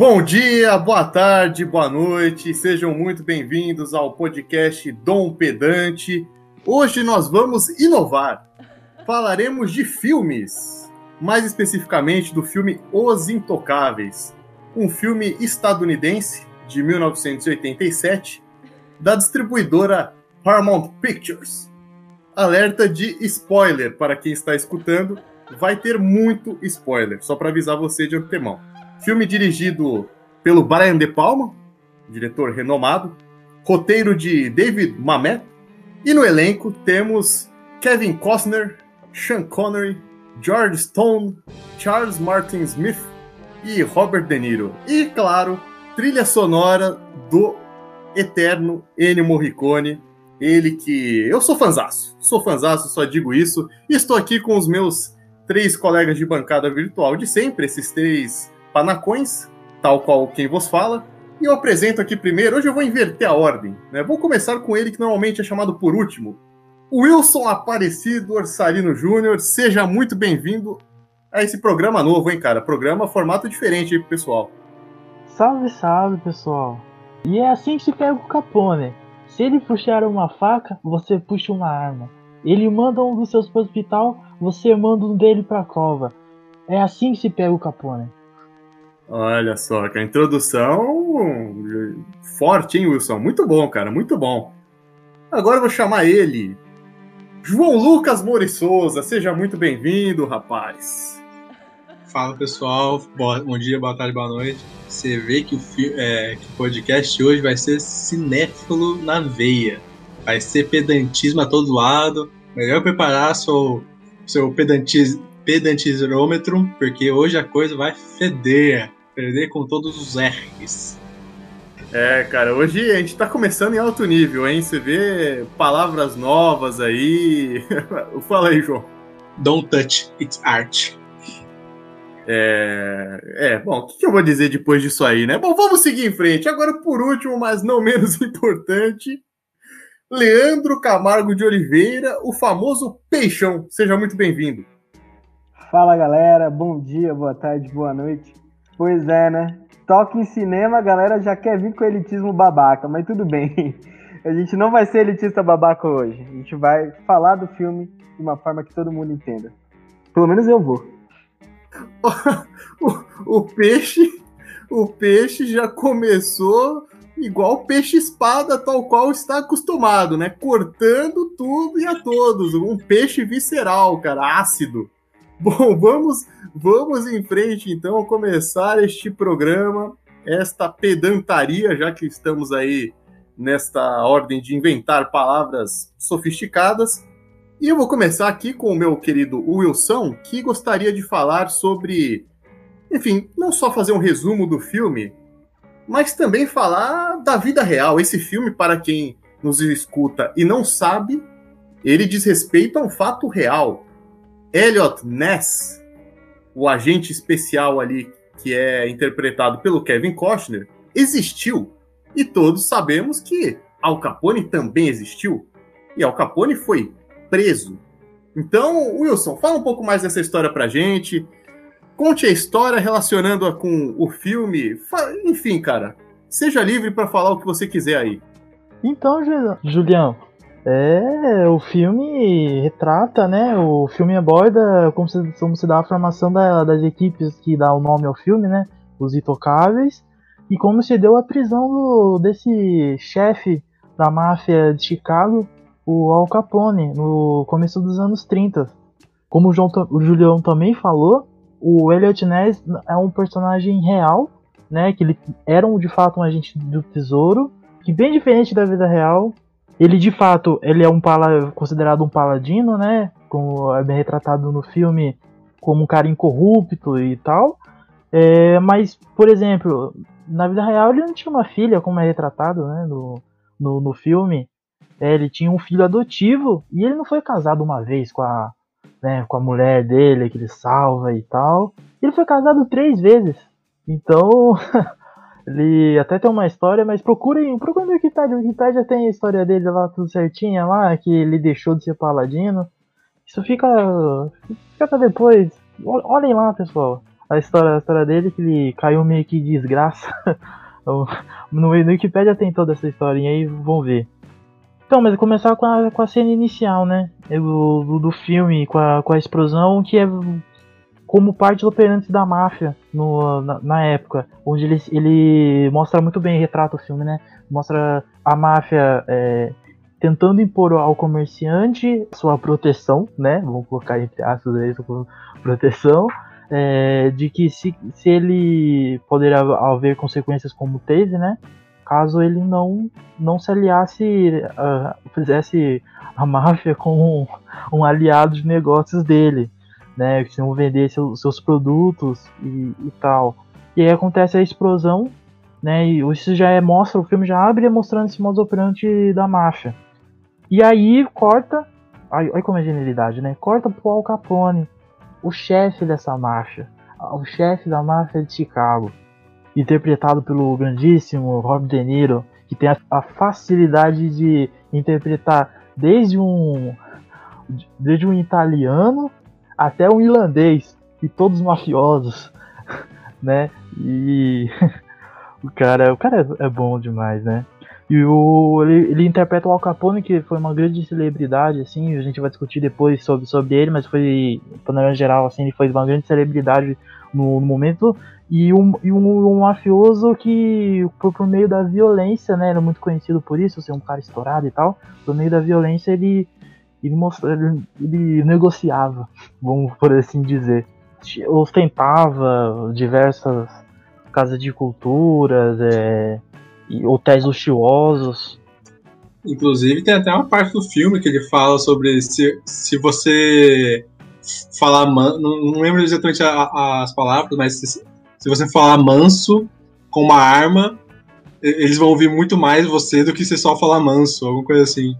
Bom dia, boa tarde, boa noite, sejam muito bem-vindos ao podcast Dom Pedante. Hoje nós vamos inovar. Falaremos de filmes, mais especificamente do filme Os Intocáveis, um filme estadunidense de 1987 da distribuidora Paramount Pictures. Alerta de spoiler para quem está escutando, vai ter muito spoiler, só para avisar você de antemão. Filme dirigido pelo Brian De Palma, diretor renomado, roteiro de David Mamet, e no elenco temos Kevin Costner, Sean Connery, George Stone, Charles Martin Smith e Robert De Niro. E, claro, trilha sonora do eterno Ennio Morricone, ele que eu sou fanzaço, sou fanzaço, só digo isso. Estou aqui com os meus três colegas de bancada virtual de sempre, esses três panacões, tal qual quem vos fala. E eu apresento aqui primeiro, hoje eu vou inverter a ordem, né? Vou começar com ele que normalmente é chamado por último. Wilson Aparecido Orsalino Júnior, seja muito bem-vindo a esse programa novo, hein, cara? Programa formato diferente aí pro pessoal. Salve, salve, pessoal. E é assim que se pega o Capone. Se ele puxar uma faca, você puxa uma arma. Ele manda um dos seus pro hospital, você manda um dele pra cova. É assim que se pega o Capone. Olha só, que a introdução forte, hein, Wilson? Muito bom, cara, muito bom. Agora eu vou chamar ele, João Lucas Mori Souza. Seja muito bem-vindo, rapaz. Fala pessoal, bom dia, boa tarde, boa noite. Você vê que o, é, que o podcast hoje vai ser cinéfilo na veia. Vai ser pedantismo a todo lado. Melhor preparar seu, seu pedantiz, pedantizômetro, porque hoje a coisa vai feder. Feder com todos os R's. É, cara, hoje a gente tá começando em alto nível, hein? Você vê palavras novas aí. Fala aí, João. Don't touch, it's art. É, é, bom, o que, que, eu vou dizer depois disso aí, né? Bom, vamos seguir em frente. Agora, por último, mas não menos importante, Leandro Camargo de Oliveira, o famoso Peixão. Seja muito bem-vindo. Fala, galera. Bom dia, boa tarde, boa noite. Pois é, né? Toque em cinema, a galera já quer vir com elitismo babaca, mas tudo bem. A gente não vai ser elitista babaca hoje. A gente vai falar do filme de uma forma que todo mundo entenda. Pelo menos eu vou. o, o peixe, o peixe já começou igual peixe-espada, tal qual está acostumado, né? Cortando tudo e a todos. Um peixe visceral, cara, ácido. Bom, vamos, vamos em frente então começar este programa, esta pedantaria, já que estamos aí nesta ordem de inventar palavras sofisticadas. E eu vou começar aqui com o meu querido Wilson, que gostaria de falar sobre, enfim, não só fazer um resumo do filme, mas também falar da vida real. Esse filme, para quem nos escuta e não sabe, ele diz respeito a um fato real. Elliot Ness, o agente especial ali que é interpretado pelo Kevin Costner, existiu. E todos sabemos que Al Capone também existiu. E Al Capone foi preso. Então, Wilson, fala um pouco mais dessa história pra gente. Conte a história relacionando-a com o filme. Enfim, cara, seja livre para falar o que você quiser aí. Então, Julião, é, o filme retrata, né? O filme aborda como se, como se dá a formação da, das equipes que dá o nome ao filme, né? Os Intocáveis. E como se deu a prisão do, desse chefe da máfia de Chicago, o Al Capone no começo dos anos 30. Como o, João, o Julião também falou, o Elliot Ness é um personagem real, né? Que ele era de fato um agente do tesouro, que bem diferente da vida real. Ele de fato ele é um pala, considerado um paladino, né? Como é bem retratado no filme, como um cara incorrupto e tal. É, mas, por exemplo, na vida real ele não tinha uma filha, como é retratado né, no, no, no filme. É, ele tinha um filho adotivo e ele não foi casado uma vez com a, né, com a mulher dele, que ele salva e tal. Ele foi casado três vezes. Então, ele até tem uma história, mas procurem, procurem no Wikipedia. O Wikipedia tem a história dele lá tudo certinha lá, que ele deixou de ser paladino. Isso fica, fica pra depois. Olhem lá, pessoal. a história, a história dele, que ele caiu meio que de desgraça. no, no Wikipedia tem toda essa historinha aí, vão ver. Então, mas começar com a, com a cena inicial, né? Do, do filme, com a, com a explosão, que é como parte operante da máfia no, na, na, época, onde ele, ele mostra muito bem, retrata o filme, né? Mostra a máfia é, tentando impor ao comerciante sua proteção, né? Vamos colocar entre aspas aí, proteção, é, de que se, se ele poderia haver consequências como teve, né? Caso ele não, não se aliasse, uh, fizesse a máfia com um, um aliado de negócios dele né? Que vão vender seu, seus produtos e, e, tal. E aí acontece a explosão, né? E isso já é, mostra, o filme já abre mostrando esse modo operante da máfia. E aí corta, olha como é genialidade, né? Corta pro Al Capone, o chefe dessa máfia, o chefe da máfia de Chicago, interpretado pelo grandíssimo Rob De Niro, que tem a, a facilidade de interpretar desde um desde um italiano até um irlandês e todos mafiosos, né? E o cara, o cara é, é, bom demais, né? E o, ele, ele, interpreta o Al Capone, que foi uma grande celebridade, assim, a gente vai discutir depois sobre, sobre ele, mas foi, maneira geral, assim, ele foi uma grande celebridade no, no momento, e um, e um, um, mafioso que, por, por meio da violência, né, era muito conhecido por isso, ser um cara estourado e tal, por meio da violência ele ele, mostra, ele, negociava, vamos por assim dizer. Ostentava diversas casas de culturas, é, hotéis luxuosos. Inclusive tem até uma parte do filme que ele fala sobre se, se você falar man, não, não lembro exatamente a, a, as palavras, mas se, se você falar manso com uma arma, eles vão ouvir muito mais você do que se só falar manso, alguma coisa assim.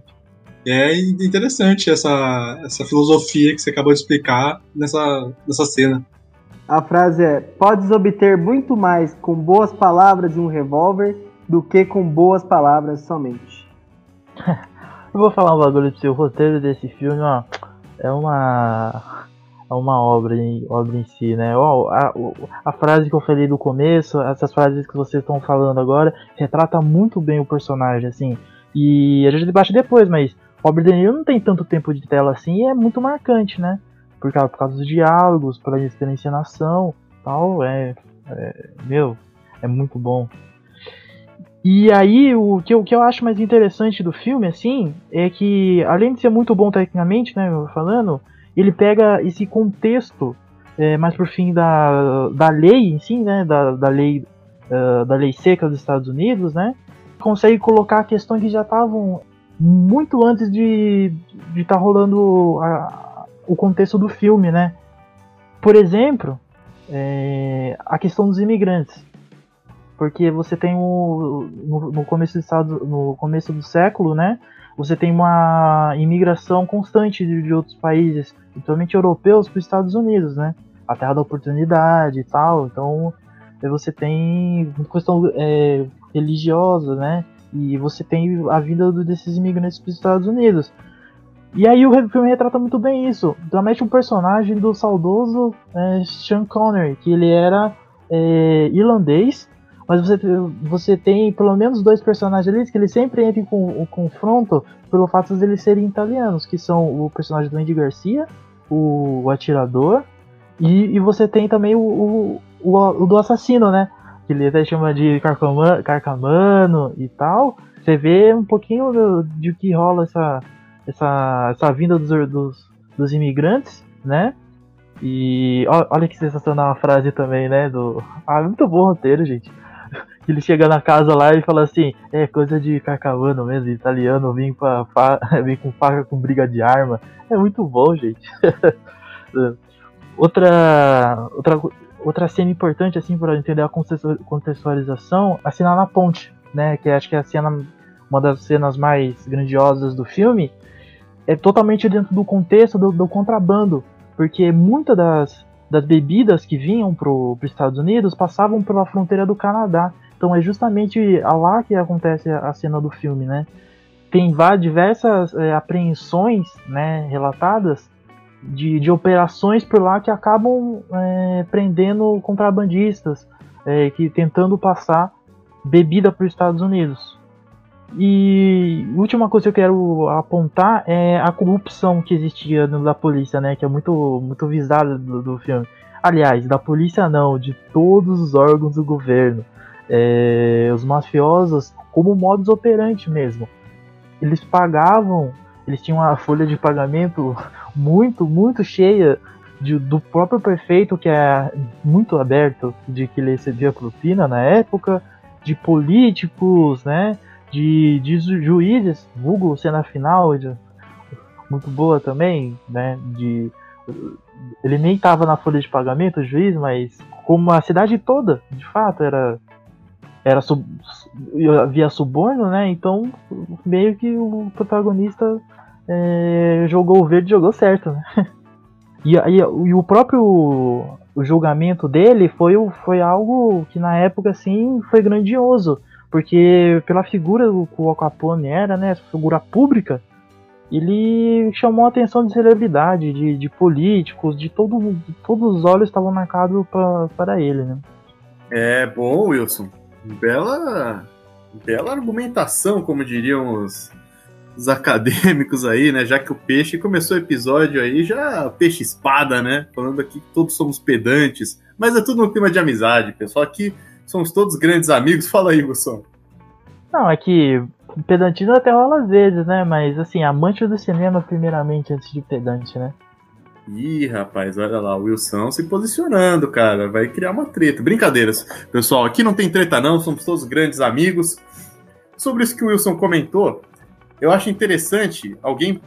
É interessante essa, essa filosofia que você acabou de explicar nessa, nessa cena. A frase é: Podes obter muito mais com boas palavras e um revólver do que com boas palavras somente. Eu vou falar um bagulho pro seu roteiro desse filme, ó. É uma. É uma obra em, obra em si, né? Ó, a, a frase que eu falei do começo, essas frases que vocês estão falando agora, retrata muito bem o personagem, assim. E a gente debate depois, mas Robert De Niro não tem tanto tempo de tela assim e é muito marcante, né? Por causa, por causa dos diálogos, pela encenação tal, é, é, Meu, é muito bom. E aí, o que, eu, o que eu acho mais interessante do filme, assim, é que, além de ser muito bom tecnicamente, né, falando, ele pega esse contexto é, mais por fim da, da lei em si, né, da, da lei uh, da lei seca dos Estados Unidos, né, consegue colocar questões que já estavam muito antes de estar tá rolando a, o contexto do filme, né? Por exemplo, é, a questão dos imigrantes. Porque você tem o, no, no, começo do estado, no começo do século, né? Você tem uma imigração constante de, de outros países, principalmente europeus, para os Estados Unidos, né? A terra da oportunidade e tal. Então, você tem questão é, religiosa, né? E você tem a vinda desses imigrantes para os Estados Unidos. E aí o filme retrata muito bem isso. Promete um personagem do saudoso é, Sean Connery, que ele era é, irlandês, mas você, você tem pelo menos dois personagens ali que ele sempre entra em o confronto pelo fato de eles serem italianos, que são o personagem do Andy Garcia, o, o atirador, e, e, você tem também o, o, o, o do assassino, né? Que ele até chama de carcamano, e tal, você vê um pouquinho do, de que rola essa, essa, essa vinda dos, dos, dos imigrantes, né? E olha que sensacional a frase também, né? Do, ah, muito bom roteiro, gente. Ele chega na casa lá e fala assim: é coisa de carcamano mesmo, italiano, vim, pra, vim com faca com briga de arma. É muito bom, gente. outra, outra outra cena importante, assim, para entender a contextualização, a cena na ponte, né? Que acho que é a cena, uma das cenas mais grandiosas do filme, é totalmente dentro do contexto do, do contrabando, porque muitas das, das bebidas que vinham para os Estados Unidos passavam pela fronteira do Canadá. Então é justamente lá que acontece a cena do filme, né? Tem diversas é, apreensões, né, relatadas de, de operações por lá que acabam é, prendendo contrabandistas, é, que tentando passar bebida para os Estados Unidos. E última coisa que eu quero apontar é a corrupção que existia da polícia, né? Que é muito, muito visada do, do, filme. Aliás, da polícia não, de todos os órgãos do governo. É, os mafiosos, como modus operandi mesmo. Eles pagavam, eles tinham uma folha de pagamento muito, muito cheia de, do próprio prefeito, que é muito aberto de que ele recebia propina na época, de políticos, né? de, de juízes, vulgo cena final, muito boa também, né? De, ele nem estava na folha de pagamento, o juiz, mas como a cidade toda, de fato, era era sub, havia suborno, né? Então meio que o protagonista é, jogou o verde, jogou certo, né? E, e, e, o próprio julgamento dele foi, foi algo que na época assim foi grandioso porque pela figura que o Al Capone era, né, figura pública, ele chamou a atenção de celebridade, de, de políticos, de todo todos os olhos estavam marcados para ele, né? É bom, Wilson. Bela, bela argumentação, como diriam os, os acadêmicos aí, né? Já que o peixe começou o episódio aí, já peixe espada, né? Falando aqui que todos somos pedantes, mas é tudo um clima de amizade, pessoal. Aqui somos todos grandes amigos. Fala aí, Wilson. Não, é que pedantismo até rola às vezes, né? Mas assim, amante do cinema primeiramente antes de pedante, né? Ih, rapaz, olha lá, o Wilson se posicionando, cara. Vai criar uma treta. Brincadeiras. Pessoal, aqui não tem treta, não, somos todos grandes amigos. Sobre isso que o Wilson comentou, eu acho interessante alguém,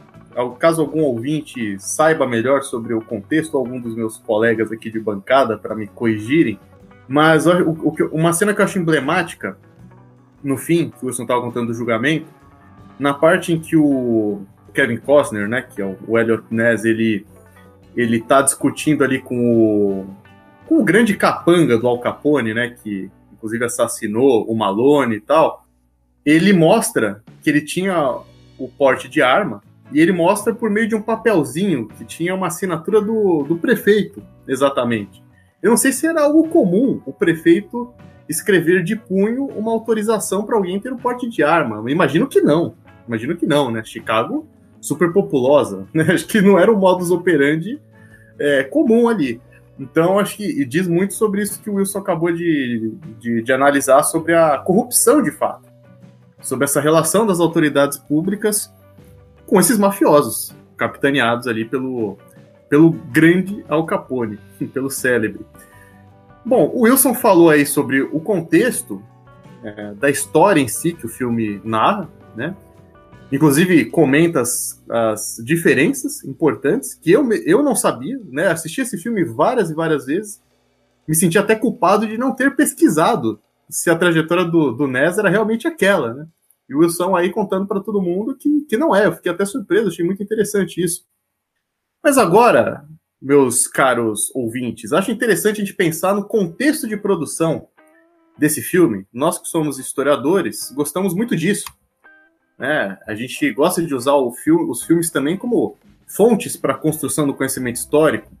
caso algum ouvinte saiba melhor sobre o contexto, algum dos meus colegas aqui de bancada para me corrigirem, mas uma cena que eu acho emblemática, no fim, que o Wilson estava contando do julgamento, na parte em que o Kevin Costner, né, que é o Elliot Ness, ele ele tá discutindo ali com o, com o grande capanga do Al Capone, né, que inclusive assassinou o Malone e tal, ele mostra que ele tinha o porte de arma e ele mostra por meio de um papelzinho que tinha uma assinatura do, do prefeito, exatamente. Eu não sei se era algo comum o prefeito escrever de punho uma autorização para alguém ter o porte de arma. Eu imagino que não. Imagino que não, né? Chicago, super populosa. Né? Acho que não era o modus operandi é, comum ali. Então, acho que diz muito sobre isso que o Wilson acabou de, de, de analisar sobre a corrupção de fato. Sobre essa relação das autoridades públicas com esses mafiosos, capitaneados ali pelo, pelo grande Al Capone, pelo célebre. Bom, o Wilson falou aí sobre o contexto é, da história em si que o filme narra, né? Inclusive comenta as, as, diferenças importantes que eu, eu não sabia, né? Assisti esse filme várias e várias vezes, me senti até culpado de não ter pesquisado se a trajetória do, do Ness era realmente aquela, né? E o Wilson aí contando para todo mundo que, que não é. Eu fiquei até surpreso, achei muito interessante isso. Mas agora, meus caros ouvintes, acho interessante a gente pensar no contexto de produção desse filme. Nós que somos historiadores, gostamos muito disso. Né? A gente gosta de usar filme, os filmes também como fontes para a construção do conhecimento histórico.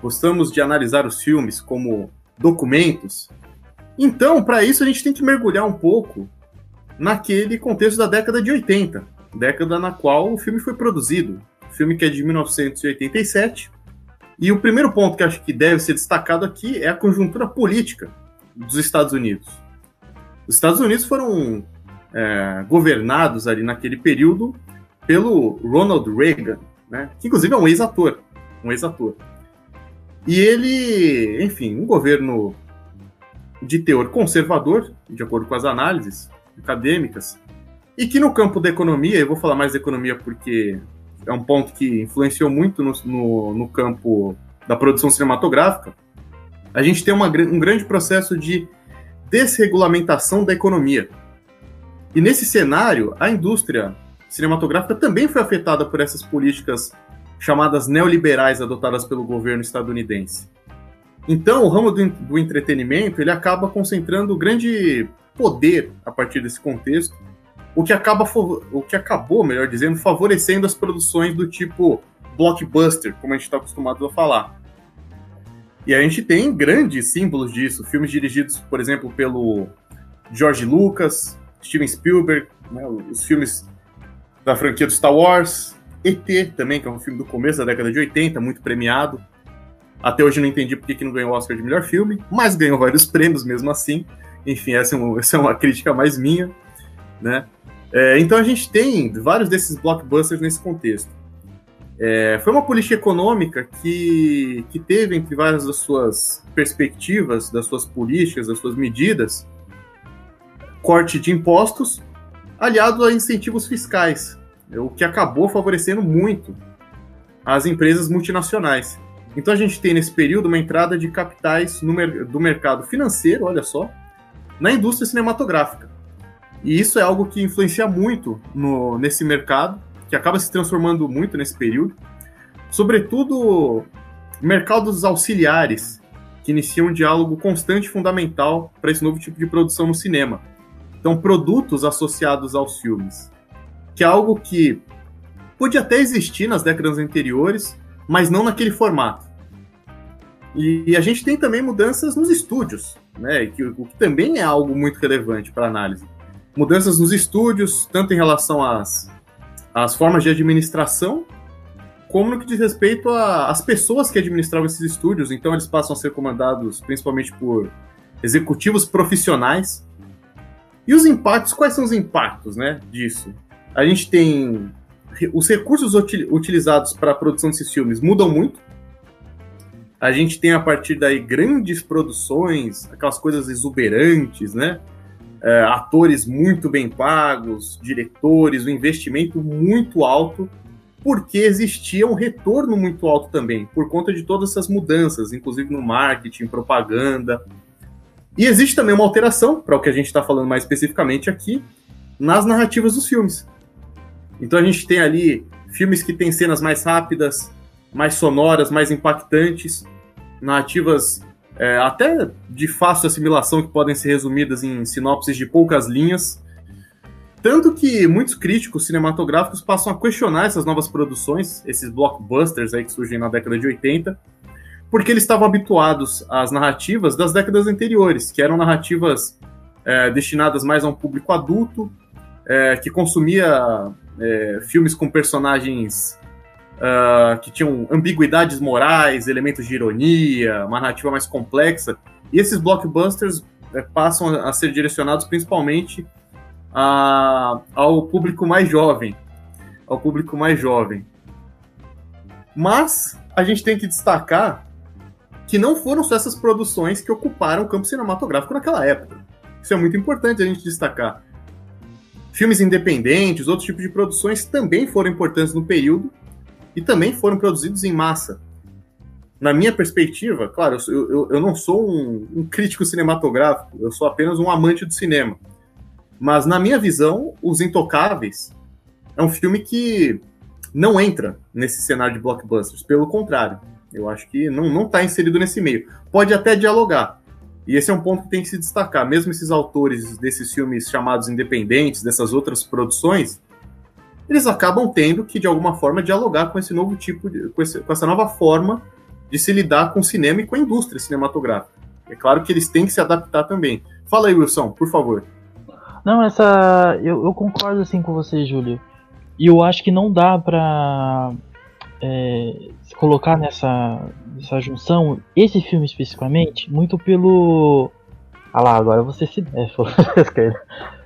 Gostamos de analisar os filmes como documentos. Então, para isso, a gente tem que mergulhar um pouco naquele contexto da década de 80, década na qual o filme foi produzido filme que é de 1987. E o primeiro ponto que acho que deve ser destacado aqui é a conjuntura política dos Estados Unidos. Os Estados Unidos foram é, governados ali naquele período pelo Ronald Reagan, né, que inclusive é um ex-ator, um ex-ator. E ele, enfim, um governo de teor conservador, de acordo com as análises acadêmicas, e que no campo da economia, eu vou falar mais da economia porque é um ponto que influenciou muito no, no, no campo da produção cinematográfica, a gente tem uma, um grande processo de desregulamentação da economia. E nesse cenário, a indústria cinematográfica também foi afetada por essas políticas chamadas neoliberais adotadas pelo governo estadunidense. Então, o ramo do, do entretenimento ele acaba concentrando grande poder a partir desse contexto o que acaba o que acabou, melhor dizendo, favorecendo as produções do tipo blockbuster, como a gente está acostumado a falar. E a gente tem grandes símbolos disso, filmes dirigidos, por exemplo, pelo George Lucas, Steven Spielberg, né, os filmes da franquia do Star Wars, ET também, que é um filme do começo da década de 80, muito premiado. Até hoje não entendi por que não ganhou o Oscar de melhor filme, mas ganhou vários prêmios mesmo assim. Enfim, essa é, essa é uma crítica mais minha, né? É, então a gente tem vários desses blockbusters nesse contexto. É, foi uma política econômica que, que teve, entre várias das suas perspectivas, das suas políticas, das suas medidas, corte de impostos aliado a incentivos fiscais, o que acabou favorecendo muito as empresas multinacionais. Então a gente tem nesse período uma entrada de capitais mer do mercado financeiro, olha só, na indústria cinematográfica. E isso é algo que influencia muito no, nesse mercado, que acaba se transformando muito nesse período. Sobretudo, mercados auxiliares, que iniciam um diálogo constante e fundamental para esse novo tipo de produção no cinema. Então, produtos associados aos filmes, que é algo que podia até existir nas décadas anteriores, mas não naquele formato. E, a gente tem também mudanças nos estúdios, né, que, o que também é algo muito relevante para análise. Mudanças nos estúdios, tanto em relação às, às formas de administração, como no que diz respeito às pessoas que administravam esses estúdios. Então, eles passam a ser comandados principalmente por executivos profissionais. E os impactos, quais são os impactos né, disso? A gente tem os recursos utilizados para a produção desses filmes mudam muito. A gente tem a partir daí grandes produções, aquelas coisas exuberantes, né? É, atores muito bem pagos, diretores, um investimento muito alto, porque existia um retorno muito alto também, por conta de todas essas mudanças, inclusive no marketing, propaganda. E existe também uma alteração, para o que a gente está falando mais especificamente aqui, nas narrativas dos filmes. Então a gente tem ali filmes que têm cenas mais rápidas, mais sonoras, mais impactantes, narrativas é, até de fácil assimilação que podem ser resumidas em sinopses de poucas linhas. Tanto que muitos críticos cinematográficos passam a questionar essas novas produções, esses blockbusters aí que surgem na década de 80, porque eles estavam habituados às narrativas das décadas anteriores, que eram narrativas é, destinadas mais a um público adulto, é, que consumia é, filmes com personagens uh, que tinham ambiguidades morais, elementos de ironia, uma narrativa mais complexa. E esses blockbusters é, passam a ser direcionados principalmente a, ao público mais jovem, ao público mais jovem. Mas a gente tem que destacar que não foram só essas produções que ocuparam o campo cinematográfico naquela época. Isso é muito importante a gente destacar. Filmes independentes, outros tipos de produções também foram importantes no período e também foram produzidos em massa. Na minha perspectiva, claro, eu, eu, eu não sou um, um, crítico cinematográfico, eu sou apenas um amante do cinema. Mas, na minha visão, Os Intocáveis é um filme que não entra nesse cenário de blockbusters. Pelo contrário, eu acho que não está inserido nesse meio. Pode até dialogar, e esse é um ponto que tem que se destacar. Mesmo esses autores desses filmes chamados independentes, dessas outras produções, eles acabam tendo que, de alguma forma, dialogar com esse novo tipo, de, com, esse, com essa nova forma de se lidar com o cinema e com a indústria cinematográfica. É claro que eles têm que se adaptar também. Fala aí, Wilson, por favor. Não, essa. Eu, eu concordo assim com você, Júlio. E eu acho que não dá pra é, se colocar nessa, nessa junção, esse filme especificamente, muito pelo. Ah lá, agora você se deve.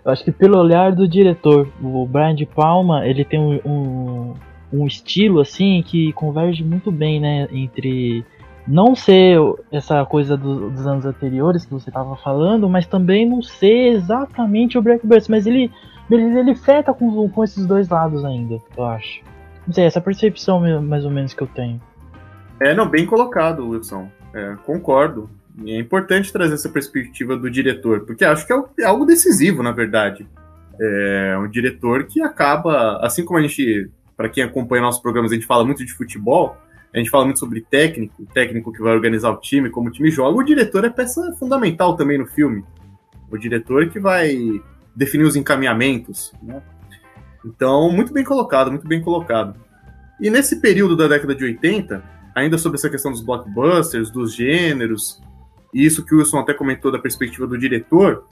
Eu acho que pelo olhar do diretor, o Brian de Palma, ele tem um, um, um estilo assim que converge muito bem, né, entre não ser essa coisa do, dos anos anteriores que você estava falando, mas também não ser exatamente o Blackbird, mas ele ele, ele feta com, com esses dois lados ainda, eu acho. Não sei, essa percepção mais ou menos que eu tenho. É, não, bem colocado, Wilson. É, concordo. É importante trazer essa perspectiva do diretor, porque acho que é, é algo decisivo, na verdade. É um diretor que acaba, assim como a gente, para quem acompanha nossos programas, a gente fala muito de futebol, a gente fala muito sobre técnico, técnico que vai organizar o time, como o time joga, o diretor é peça fundamental também no filme. O diretor que vai definir os encaminhamentos, né? Então, muito bem colocado, muito bem colocado. E nesse período da década de 80, ainda sobre essa questão dos blockbusters, dos gêneros, e isso que o Wilson até comentou da perspectiva do diretor,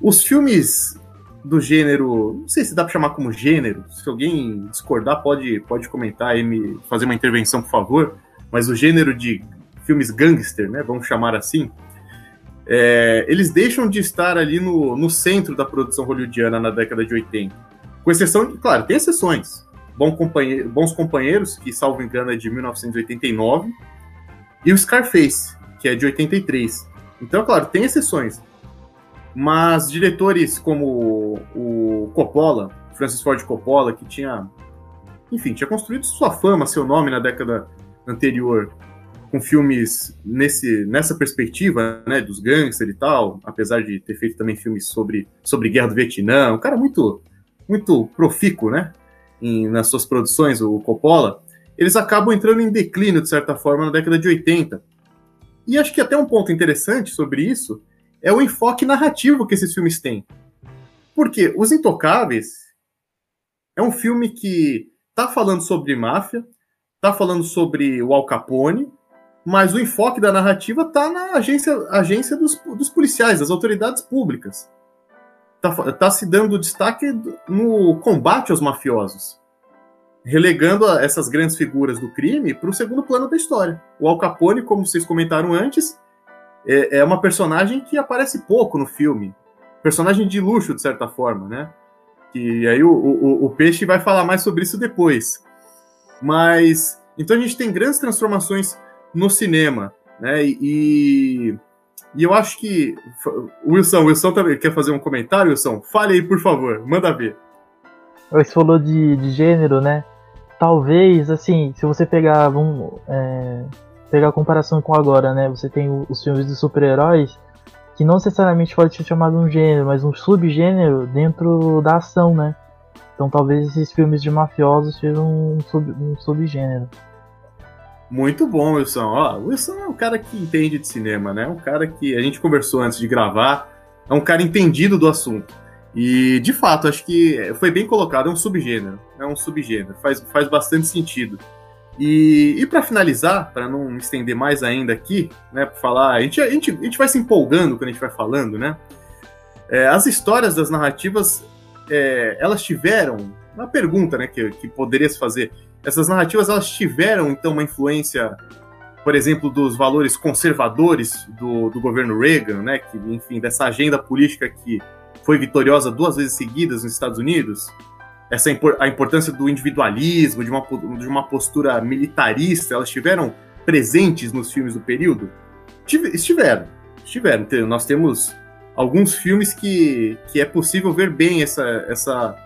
os filmes do gênero, não sei se dá para chamar como gênero, se alguém discordar pode, pode comentar e me fazer uma intervenção, por favor, mas o gênero de filmes gangster, né, vamos chamar assim, é, eles deixam de estar ali no, no centro da produção hollywoodiana na década de 80. Com exceção de, claro, tem exceções. Bom companheiro, Bons Companheiros, que, salvo engano, é de 1989, e o Scarface, que é de 83. Então, claro, tem exceções. Mas diretores como o Coppola, Francis Ford Coppola, que tinha, enfim, tinha construído sua fama, seu nome na década anterior, com filmes nesse, nessa perspectiva, né, dos gangsters e tal, apesar de ter feito também filmes sobre, sobre guerra do Vietnã, um cara muito, muito profícuo, né, em, nas suas produções, o Coppola, eles acabam entrando em declínio, de certa forma, na década de 80. E acho que até um ponto interessante sobre isso é o enfoque narrativo que esses filmes têm. Porque Os Intocáveis é um filme que tá falando sobre máfia, tá falando sobre o Al Capone, mas o enfoque da narrativa está na agência, agência dos, dos, policiais, das autoridades públicas. Está tá se dando destaque no combate aos mafiosos, relegando essas grandes figuras do crime para o segundo plano da história. O Al Capone, como vocês comentaram antes, é, é uma personagem que aparece pouco no filme, personagem de luxo de certa forma, né? Que aí o, o, o Peixe vai falar mais sobre isso depois. Mas então a gente tem grandes transformações no cinema, né? E, e eu acho que. Wilson, Wilson também quer fazer um comentário, Wilson? Fale aí, por favor, manda ver. Você falou de, de gênero, né? Talvez, assim, se você pegar, vamos, é, pegar a comparação com agora, né? Você tem os filmes de super-heróis, que não necessariamente pode ser chamado um gênero, mas um subgênero dentro da ação, né? Então talvez esses filmes de mafiosos sejam um, sub, um subgênero. Muito bom, Wilson. Ó, Wilson é um cara que entende de cinema, né? Um cara que a gente conversou antes de gravar, é um cara entendido do assunto. E, de fato, acho que foi bem colocado, é um subgênero. É um subgênero, faz, faz bastante sentido. E, e para finalizar, para não estender mais ainda aqui, né, para falar, a gente, a, gente, a gente vai se empolgando quando a gente vai falando, né? É, as histórias das narrativas, é, elas tiveram, uma pergunta né, que, que poderia se fazer, essas narrativas elas tiveram então uma influência, por exemplo, dos valores conservadores do, do governo Reagan, né? Que, enfim, dessa agenda política que foi vitoriosa duas vezes seguidas nos Estados Unidos. Essa a importância do individualismo, de uma, de uma postura militarista, elas estiveram presentes nos filmes do período? Estiveram, estiveram. Nós temos alguns filmes que, que é possível ver bem essa, essa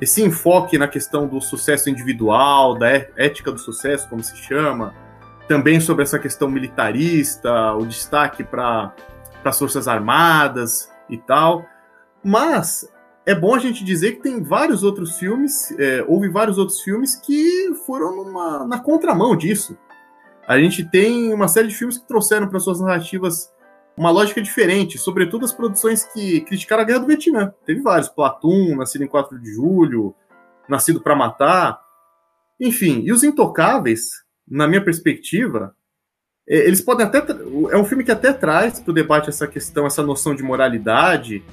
esse enfoque na questão do sucesso individual, da é, ética do sucesso, como se chama, também sobre essa questão militarista, o destaque para as Forças Armadas e tal. Mas é bom a gente dizer que tem vários outros filmes, é, houve vários outros filmes que foram numa, na contramão disso. A gente tem uma série de filmes que trouxeram para suas narrativas uma lógica diferente, sobretudo as produções que criticaram a Guerra do Vietnã. Teve vários, Platum, Nascido em 4 de Julho, Nascido para Matar, enfim. E Os Intocáveis, na minha perspectiva, é, eles podem até. É um filme que até traz para o debate essa questão, essa noção de moralidade.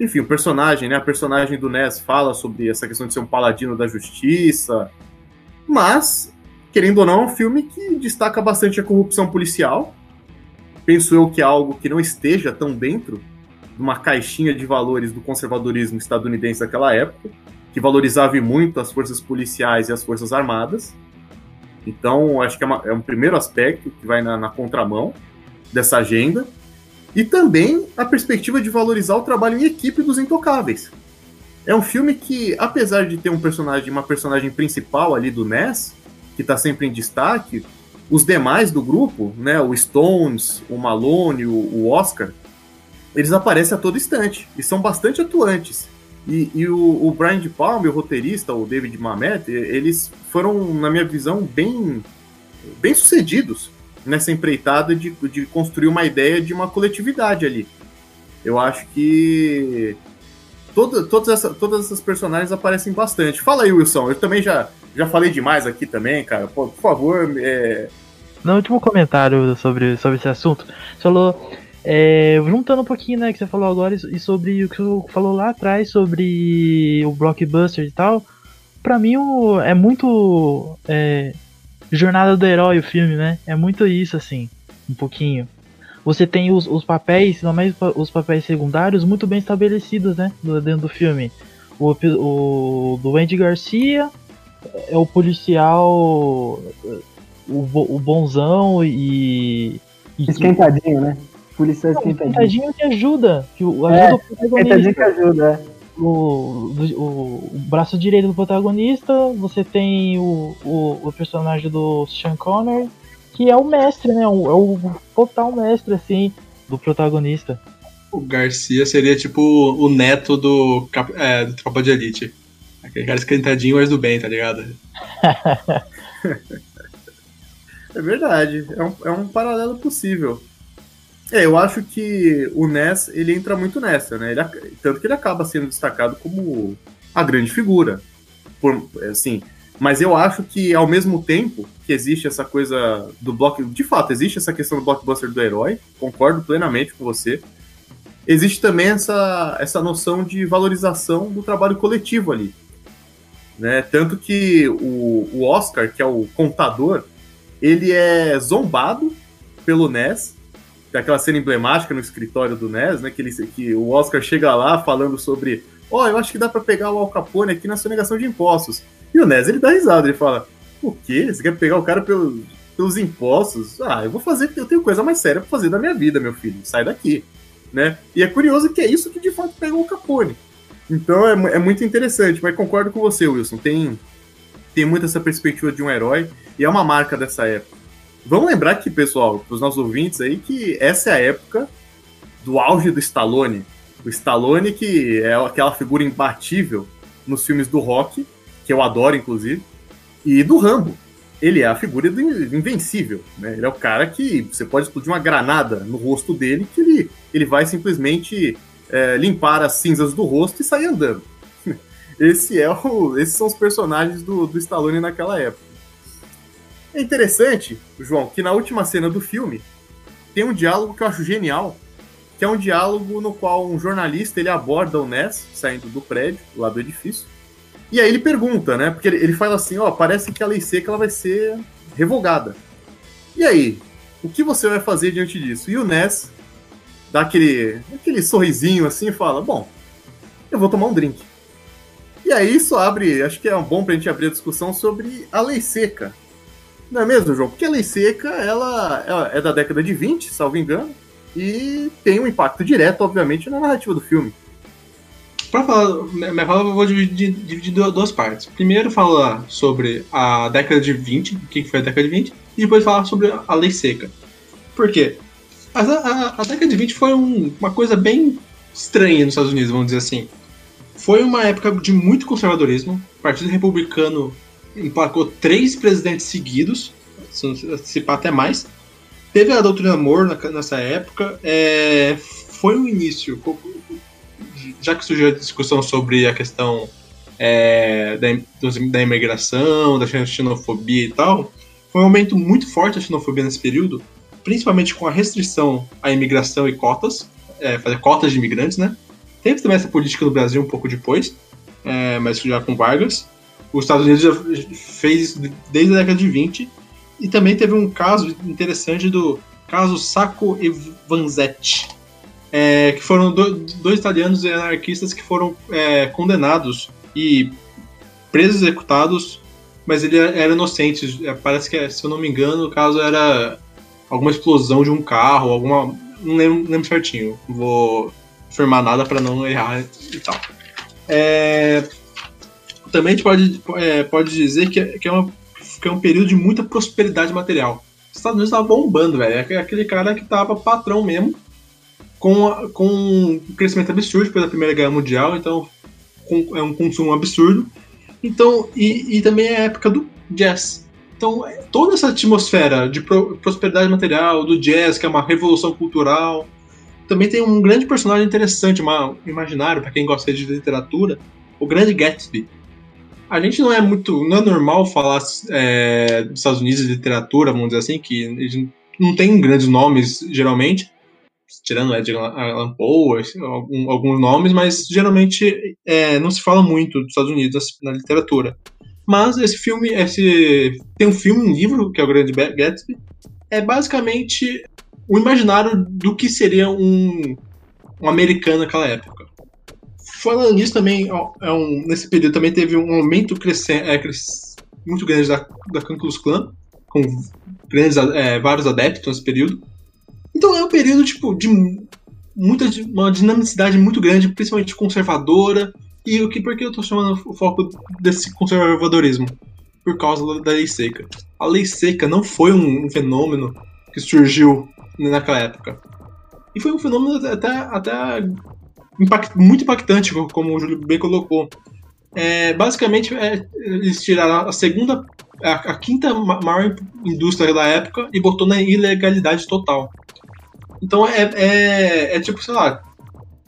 Enfim, o personagem, né? A personagem do Ness fala sobre essa questão de ser um paladino da justiça. Mas, querendo ou não, é um filme que destaca bastante a corrupção policial penso eu que é algo que não esteja tão dentro de uma caixinha de valores do conservadorismo estadunidense daquela época, que valorizava muito as forças policiais e as forças armadas. Então, acho que é, uma, é um primeiro aspecto que vai na, na contramão dessa agenda. E também a perspectiva de valorizar o trabalho em equipe dos Intocáveis. É um filme que, apesar de ter um personagem, uma personagem principal ali do Ness, que está sempre em destaque, os demais do grupo, né, o Stones, o Malone, o, o Oscar, eles aparecem a todo instante e são bastante atuantes. E, e o, o, Brian de Palma, o roteirista, o David Mamet, eles foram, na minha visão, bem, bem sucedidos nessa empreitada de, de construir uma ideia de uma coletividade ali. Eu acho que toda, todas, essa, todas essas personagens aparecem bastante. Fala aí, Wilson, eu também já Já falei demais aqui também, cara. Pô, por favor, é... No último comentário sobre, sobre esse assunto, você falou. É, juntando um pouquinho, né, que você falou agora e sobre o que você falou lá atrás sobre o blockbuster e tal. Pra mim o, é muito é, jornada do herói o filme, né? É muito isso, assim, um pouquinho. Você tem os, os papéis, mais os papéis secundários, muito bem estabelecidos, né? Dentro do filme. O, o do Andy Garcia é o policial, o, o bonzão e. e esquentadinho, né? Policial esquentadinho. Esquentadinho que ajuda. Que ajuda é, o protagonista. que ajuda, é. O, o, o, braço direito do protagonista, você tem o, o, o personagem do Sean Connery, que é o mestre, né? O, é o total mestre, assim, do protagonista. O Garcia seria tipo o neto do, é, do Tropa de Elite. Aquele cara esquentadinho, mas do bem, tá ligado? é verdade, é um, é um paralelo possível. É, eu acho que o Ness, ele entra muito nessa, né? Ele, tanto que ele acaba sendo destacado como a grande figura. Por, assim, mas eu acho que, ao mesmo tempo que existe essa coisa do block... De fato, existe essa questão do blockbuster do herói, concordo plenamente com você. Existe também essa, essa noção de valorização do trabalho coletivo ali. Né? Tanto que o, o Oscar, que é o contador, ele é zombado pelo Ness tem aquela cena emblemática no escritório do Nes, né? Que, ele, que o Oscar chega lá falando sobre. Ó, oh, eu acho que dá para pegar o Al Capone aqui na sonegação de impostos. E o Nes ele dá risada, ele fala: O quê? Você quer pegar o cara pelo, pelos impostos? Ah, eu vou fazer, eu tenho coisa mais séria pra fazer da minha vida, meu filho. Sai daqui. Né? E é curioso que é isso que de fato pegou o Capone. Então é, é muito interessante, mas concordo com você, Wilson. Tem, tem muito essa perspectiva de um herói e é uma marca dessa época. Vamos lembrar que, pessoal, para os nossos ouvintes aí, que essa é a época do auge do Stallone. O Stallone, que é aquela figura imbatível nos filmes do rock, que eu adoro, inclusive, e do Rambo. Ele é a figura do invencível, né? Ele é o cara que você pode explodir uma granada no rosto dele, que ele, ele vai simplesmente é, limpar as cinzas do rosto e sair andando. Esse é o, esses são os personagens do, do Stallone naquela época. É interessante, João, que na última cena do filme tem um diálogo que eu acho genial, que é um diálogo no qual um jornalista ele aborda o Ness saindo do prédio, lá do edifício, e aí ele pergunta, né? Porque ele, ele fala assim, ó, parece que a lei seca ela vai ser revogada. E aí, o que você vai fazer diante disso? E o Ness dá aquele, aquele sorrisinho assim e fala, bom, eu vou tomar um drink. E aí isso abre, acho que é bom pra gente abrir a discussão sobre a lei seca, não é mesmo, João? Porque a lei seca, ela é da década de 20, salvo engano, e tem um impacto direto, obviamente, na narrativa do filme. Para falar, minha fala eu vou dividir, dividir duas partes. Primeiro falar sobre a década de 20, o que foi a década de 20, e depois falar sobre a lei seca. Por quê? A, a, a década de 20 foi um, uma coisa bem estranha nos Estados Unidos, vamos dizer assim. Foi uma época de muito conservadorismo. O Partido Republicano emplacou três presidentes seguidos, se pá até mais. Teve a doutrina Moore nessa época. É, foi um início, já que surgiu a discussão sobre a questão é, da, da imigração, da xenofobia e tal, foi um momento muito forte a xenofobia nesse período, principalmente com a restrição à imigração e cotas, é, fazer cotas de imigrantes, né? Teve também essa política no Brasil um pouco depois, é, mas já com Vargas os Estados Unidos já fez isso desde a década de 20. E também teve um caso interessante do caso Sacco e Vanzetti, é, que foram do, dois italianos anarquistas que foram é, condenados e presos executados, mas ele era inocente. É, parece que, se eu não me engano, o caso era alguma explosão de um carro, alguma. Não lembro, lembro certinho. Vou afirmar nada para não errar e tal. É, também a gente pode, é, pode dizer que, é, que, é uma, que é um período de muita prosperidade material. Os Estados Unidos estava bombando, velho. É aquele cara que tava patrão mesmo, com, com um crescimento absurdo depois da Primeira Guerra Mundial, então com, é um consumo absurdo. Então, e, e também é a época do jazz. Então, toda essa atmosfera de pro, prosperidade material, do jazz, que é uma revolução cultural, também tem um grande personagem interessante, uma, imaginário, para quem gosta de literatura, o Grande Gatsby a gente não é muito. Não é normal falar é, dos Estados Unidos de literatura, vamos dizer assim, que não tem grandes nomes, geralmente, tirando Edgar Allan Poe, alguns nomes, mas geralmente é, não se fala muito dos Estados Unidos na literatura. Mas esse filme, esse tem um filme, um livro, que é o Grande Gatsby, é basicamente o imaginário do que seria um, um americano naquela época. Falando nisso também, é um, nesse período também teve um aumento crescente, é, muito grande da, da Ku Klux Klan, com grandes, é, vários adeptos nesse período. Então é um período tipo de muita uma dinamicidade muito grande, principalmente conservadora. E o que por que eu estou chamando o foco desse conservadorismo? Por causa da lei seca. A lei seca não foi um, um fenômeno que surgiu naquela época. E foi um fenômeno até, até impact, muito impactante, como o Júlio bem colocou. É, basicamente, é, eles tiraram a segunda, a, a, quinta maior indústria da época e botou na ilegalidade total. Então é, é, é tipo, sei lá,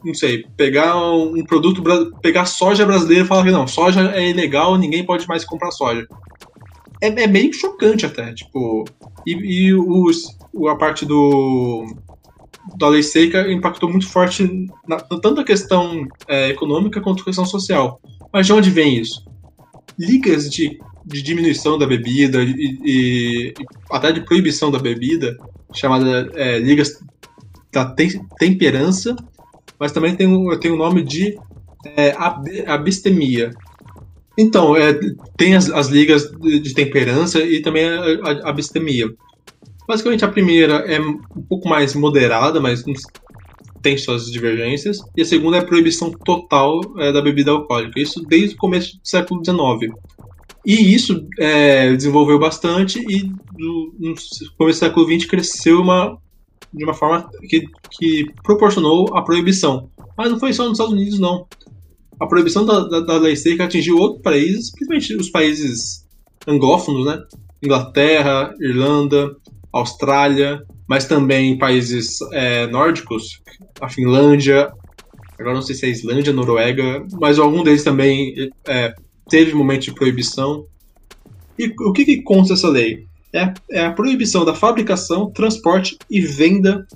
não sei, pegar um produto, pegar soja brasileira e falar que não, soja é ilegal, ninguém pode mais comprar soja. É, é meio chocante até, tipo, e, e os, a parte do da lei seca impactou muito forte na, tanto a questão é, econômica quanto a questão social. Mas de onde vem isso? Ligas de, de diminuição da bebida e, e, até de proibição da bebida, chamada é, ligas da temperança, mas também tem, tem o nome de é, ab, abstemia. Então, é, tem as, as ligas de, de temperança e também a, a abstemia. Basicamente, a primeira é um pouco mais moderada, mas tem suas divergências. E a segunda é a proibição total é, da bebida alcoólica. Isso desde o começo do século XIX. E isso é, desenvolveu bastante e no, no começo do século XX cresceu uma, de uma forma que, que proporcionou a proibição. Mas não foi só nos Estados Unidos, não. A proibição da, da, da lei seca atingiu outros países, principalmente os países anglófonos, né? Inglaterra, Irlanda, Austrália, mas também países é, nórdicos, a Finlândia, agora não sei se é Islândia, Noruega, mas algum deles também é, teve momento de proibição. E o que, que consta essa lei? É, é a proibição da fabricação, transporte e venda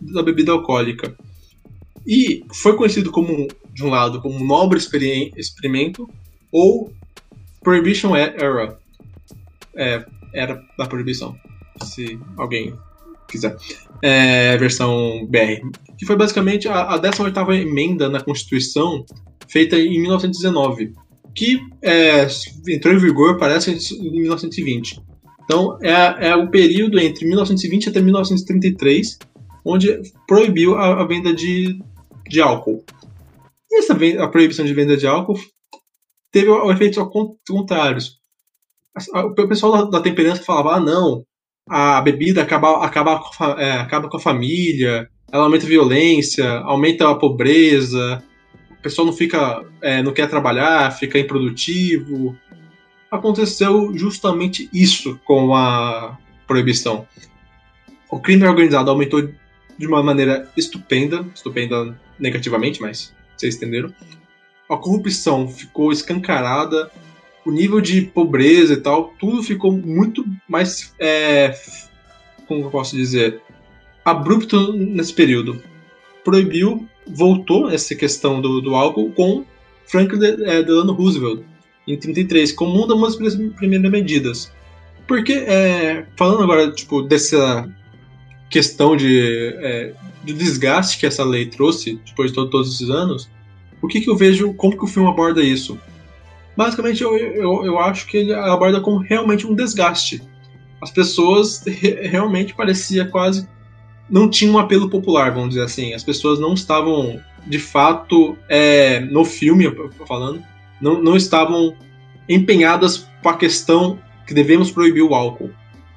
da bebida alcoólica. E foi conhecido como, de um lado, como nobre experimento ou Prohibition Era. É, era da proibição se alguém quiser. É, versão BR. Que foi basicamente a, a 18 emenda na Constituição feita em 1919, que é, entrou em vigor, parece, em 1920. Então, é, é o período entre 1920 até 1933, onde proibiu a, a venda de, de álcool. E essa a proibição de venda de álcool teve efeitos contrários. O pessoal da, da temperança falava: ah, não, a bebida acaba, acaba, é, acaba com a família, ela aumenta a violência, aumenta a pobreza, o pessoal não fica, é, não quer trabalhar, fica improdutivo. Aconteceu justamente isso com a proibição. O crime organizado aumentou de uma maneira estupenda, estupenda negativamente, mas vocês entenderam. A corrupção ficou escancarada, o nível de pobreza e tal, tudo ficou muito mais, é, como eu posso dizer, abrupto nesse período. Proibiu, voltou essa questão do, do álcool com Franklin é, Delano Roosevelt, em 33, como uma das primeiras medidas. Porque, é, falando agora, tipo, dessa questão de, é, de desgaste que essa lei trouxe, depois de todo, todos esses anos, o que, que eu vejo, como que o filme aborda isso? basicamente eu, eu, eu acho que ele aborda como realmente um desgaste. As pessoas realmente parecia quase não tinham um apelo popular, vamos dizer assim. As pessoas não estavam, de fato, é, no filme, falando, não, não estavam empenhadas para a questão que devemos proibir o álcool.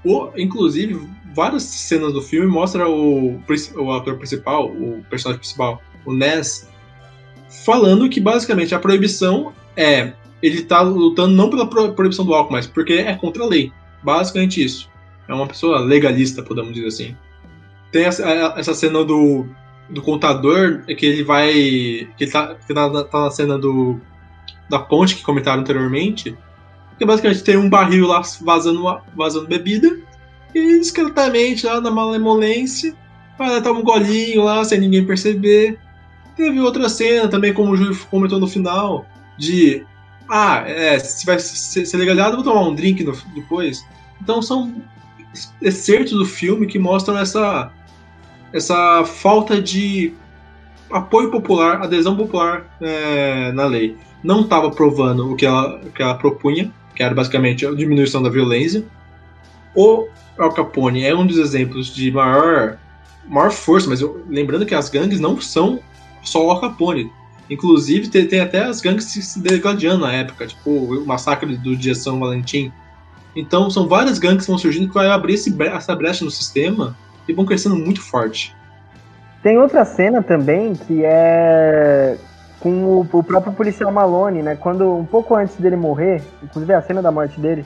Ou, inclusive, várias cenas do filme mostram o, o ator principal, o personagem principal, o Ness, falando que basicamente a proibição é ele tá lutando não pela proibição do álcool, mas porque é contra a lei. Basicamente isso. É uma pessoa legalista, podemos dizer assim. Tem essa, cena do, do contador, é que ele vai. que ele tá, que tá, tá na cena do, da ponte que comentaram anteriormente, que basicamente tem um barril lá vazando, vazando bebida, e discretamente lá na malemolência, vai dar um golinho lá sem ninguém perceber. Teve outra cena também, como o Júlio comentou no final, de ah, é, se vai ser, legalizado, vou tomar um drink no, depois. Então são excertos do filme que mostram essa, essa falta de apoio popular, adesão popular é, na lei. Não estava provando o que ela, que ela propunha, que era basicamente a diminuição da violência. O Al Capone é um dos exemplos de maior, maior força, mas eu, lembrando que as gangues não são só o Al Capone. Inclusive, tem, tem até as gangues se degladiando na época, tipo o massacre do dia São Valentim. Então, são várias gangues que vão surgindo que vai abrir esse, essa brecha no sistema e vão crescendo muito forte. Tem outra cena também que é com o, o, próprio policial Malone, né? Quando um pouco antes dele morrer, inclusive a cena da morte dele,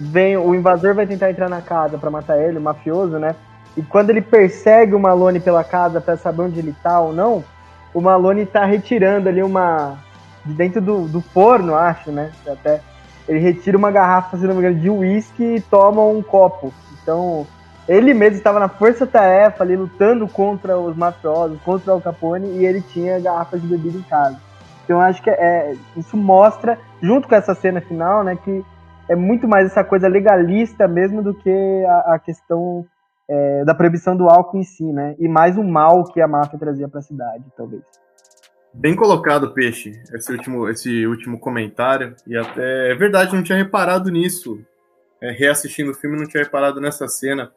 vem o invasor vai tentar entrar na casa para matar ele, o mafioso, né? E quando ele persegue o Malone pela casa para saber onde ele tá ou não, o Malone tá retirando ali uma de dentro do, do forno, acho, né? Até ele retira uma garrafa, se não me engano, de uísque e toma um copo. Então, ele mesmo estava na força-tarefa ali lutando contra os mafiosos, contra o Capone, e ele tinha garrafas de bebida em casa. Então acho que é, isso mostra, junto com essa cena final, né, que é muito mais essa coisa legalista mesmo do que a, a questão é, da proibição do álcool em si, né? E mais o mal que a máfia trazia para a cidade, talvez. Bem colocado, Peixe, esse último, esse último comentário. E até é verdade, não tinha reparado nisso. É, reassistindo o filme, não tinha reparado nessa cena.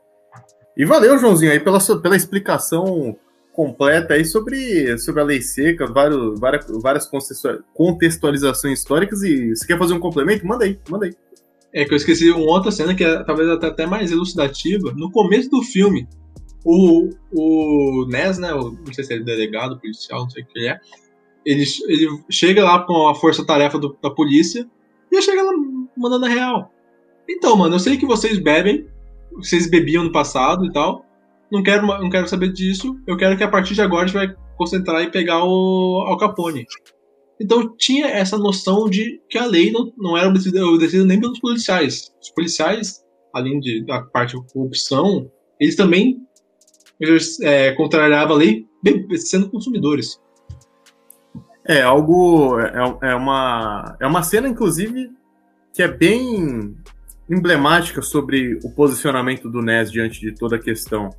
E valeu, Joãozinho, aí pela, pela explicação completa aí sobre, sobre a lei seca, vários, várias, várias contextualizações históricas. E você quer fazer um complemento? Manda aí, manda aí. É que eu esqueci uma outra cena que é talvez até mais elucidativa. No começo do filme, o, o Nes, né? O, não sei se é delegado, policial, não sei o que é. Ele, ele chega lá com a força-tarefa da polícia e chega lá mandando a real. Então, mano, eu sei que vocês bebem, vocês bebiam no passado e tal. Não quero, não quero saber disso. Eu quero que a partir de agora a gente vai concentrar e pegar o Al Capone. Então tinha essa noção de que a lei não, não era obedecida, nem pelos policiais. Os policiais, além de, da parte de corrupção, eles também é, contrariavam a lei sendo consumidores. É algo. É, é, uma, é uma cena, inclusive, que é bem emblemática sobre o posicionamento do NES diante de toda a questão.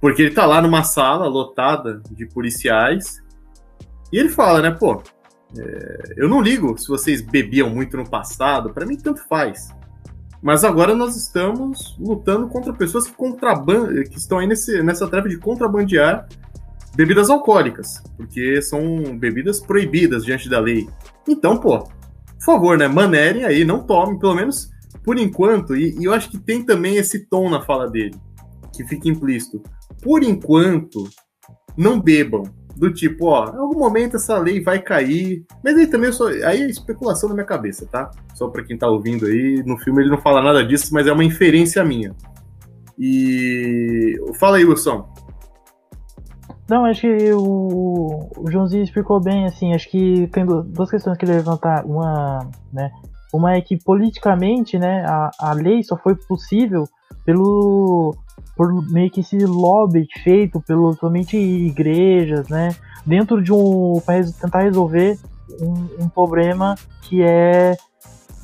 Porque ele tá lá numa sala lotada de policiais e ele fala, né, pô, é, eu não ligo se vocês bebiam muito no passado, para mim tanto faz. Mas agora nós estamos lutando contra pessoas que, que estão aí nesse, nessa tarefa de contrabandear bebidas alcoólicas, porque são bebidas proibidas diante da lei. Então, pô, por favor, né, manerem aí, não tomem, pelo menos por enquanto, e, e eu acho que tem também esse tom na fala dele, que fica implícito. Por enquanto, não bebam. Do tipo, ó, em algum momento essa lei vai cair. Mas aí também só. Aí é especulação na minha cabeça, tá? Só pra quem tá ouvindo aí. No filme ele não fala nada disso, mas é uma inferência minha. E. Fala aí, Wilson. Não, acho que o, o Joãozinho explicou bem, assim, acho que tem duas questões que ele levantar. Uma, né, uma é que politicamente, né, a, a lei só foi possível pelo por meio que esse lobby feito pelo somente igrejas, né, dentro de um para tentar resolver um, um, problema que é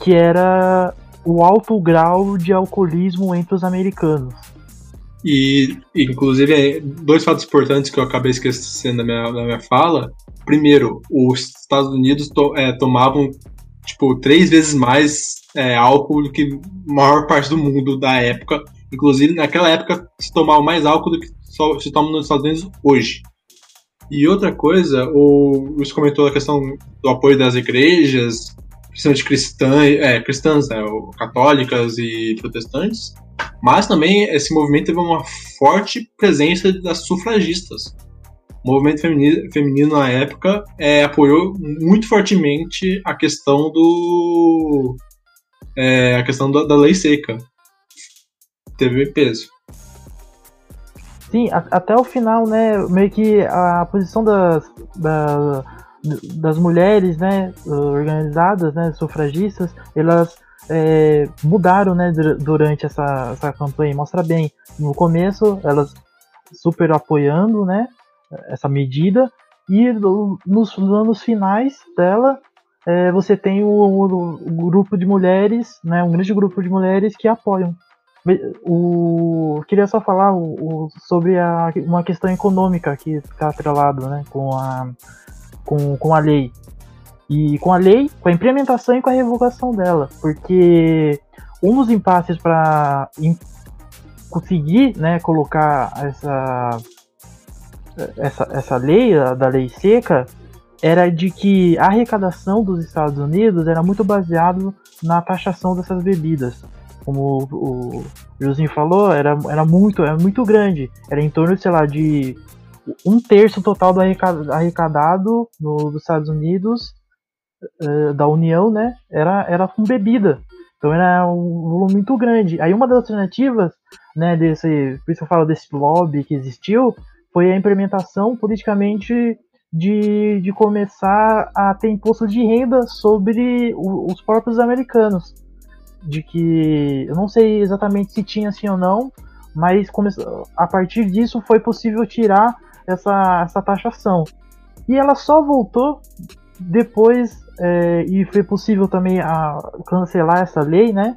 que era o alto grau de alcoolismo entre os americanos. E, inclusive, dois fatos importantes que eu acabei esquecendo da minha, da minha fala. Primeiro, os Estados Unidos to, é, tomavam tipo, três vezes mais é, álcool do que a maior parte do mundo da época. Inclusive, naquela época, se tomava mais álcool do que se toma nos Estados Unidos hoje. E outra coisa, o Luiz comentou a questão do apoio das igrejas, principalmente cristã, é, cristãs, né, católicas e protestantes, mas também esse movimento teve uma forte presença das sufragistas o movimento feminino, feminino na época é, apoiou muito fortemente a questão do é, a questão da, da, lei seca teve peso sim a, até o final né meio que a posição das, da, das mulheres, né, organizadas, né, sufragistas, elas é, mudaram, né, durante essa, essa campanha. Mostra bem, no começo elas super apoiando, né, essa medida e nos anos finais dela é, você tem o, o, o, grupo de mulheres, né, um grande grupo de mulheres que apoiam. O, queria só falar o, sobre a, uma questão econômica que está atrelado né, com, a, com, com a lei. E com a lei, com a implementação e com a revogação dela. Porque um dos impasses para conseguir né, colocar essa, essa, essa lei, da lei seca, era de que a arrecadação dos Estados Unidos era muito baseado na taxação dessas bebidas. Como o, Josinho falou, era, era, muito, era muito grande. Era em torno, sei lá, de um terço total do arrecadado no, dos Estados Unidos, uh, da União, né? Era, era com bebida. Então era um volume muito grande. Aí uma das alternativas, né, desse, por isso eu falo desse lobby que existiu, foi a implementação politicamente de, de começar a ter imposto de renda sobre o, os próprios americanos. De que eu não sei exatamente se tinha assim ou não, mas a partir disso foi possível tirar essa, essa taxação. E ela só voltou depois, é, e foi possível também a, cancelar essa lei, né?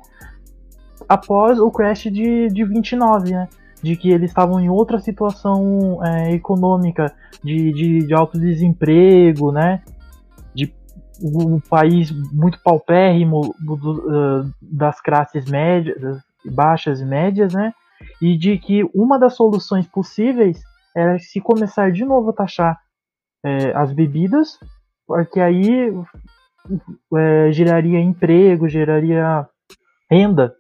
Após o crash de, de 29, né? De que eles estavam em outra situação é, econômica, de, de, de, alto desemprego, né? De um país muito paupérrimo do, das classes médias, baixas e médias, né? E de que uma das soluções possíveis era se começar de novo a taxar é, as bebidas, porque aí é, geraria emprego, geraria renda,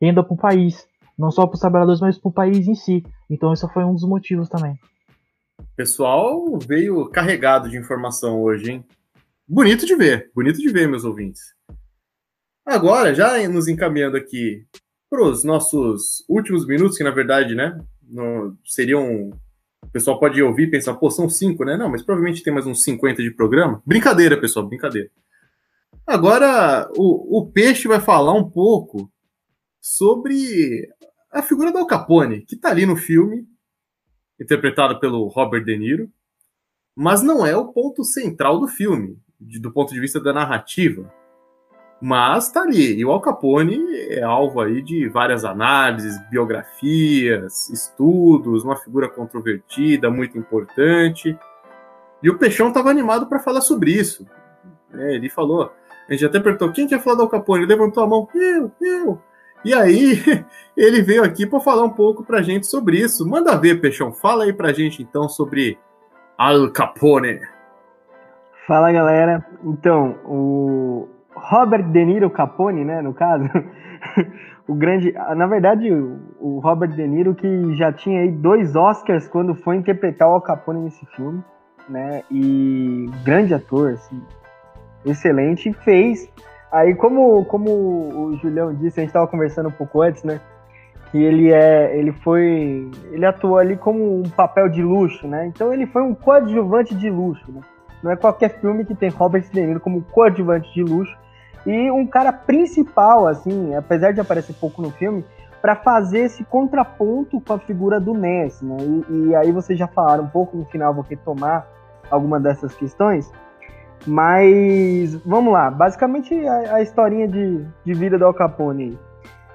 renda para o país. Não só para os trabalhadores, mas para o país em si. Então, isso foi um dos motivos também. O pessoal veio carregado de informação hoje, hein? Bonito de ver, bonito de ver, meus ouvintes. Agora, já nos encaminhando aqui para os nossos últimos minutos, que na verdade, né, no, seriam. O pessoal pode ouvir e pensar, pô, são cinco, né? Não, mas provavelmente tem mais uns 50 de programa. Brincadeira, pessoal, brincadeira. Agora, o, o Peixe vai falar um pouco sobre a figura do Al Capone, que está ali no filme, interpretado pelo Robert De Niro, mas não é o ponto central do filme, do ponto de vista da narrativa. Mas está ali. E o Al Capone é alvo aí de várias análises, biografias, estudos, uma figura controvertida, muito importante. E o Peixão estava animado para falar sobre isso. É, ele falou. A gente até perguntou quem quer falar do Al Capone. Ele levantou a mão. Eu, eu. E aí, ele veio aqui para falar um pouco para a gente sobre isso. Manda ver, Peixão. Fala aí para a gente então sobre Al Capone. Fala, galera. Então, o Robert De Niro Capone, né, no caso, o grande, na verdade, o Robert De Niro que já tinha aí dois Oscars quando foi interpretar o Al Capone nesse filme, né? E grande ator, assim, excelente, fez Aí, como, como o Julião disse, a gente estava conversando um pouco antes, né? Que ele é, ele foi, ele atuou ali como um papel de luxo, né? Então ele foi um coadjuvante de luxo, né? Não é qualquer filme que tem Robert De Niro como coadjuvante de luxo e um cara principal, assim, apesar de aparecer pouco no filme, para fazer esse contraponto com a figura do Ness, né? E, e aí vocês já falaram um pouco no final, vou retomar alguma dessas questões. Mas vamos lá, basicamente a, a historinha de, de vida do Al Capone.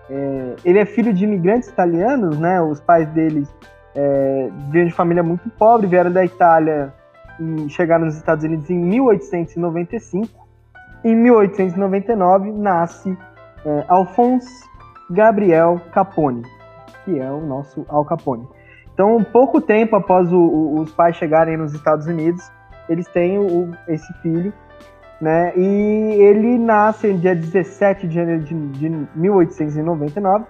É, ele é filho de imigrantes italianos, né? Os pais dele é, vieram de família muito pobre, vieram da Itália e chegaram nos Estados Unidos em 1895. Em 1899 nasce é, Alphonse Gabriel Capone, que é o nosso Al Capone. Então, pouco tempo após o, o, os pais chegarem nos Estados Unidos, eles têm o, esse filho, né? E ele nasce no dia 17 de janeiro de, de 1899,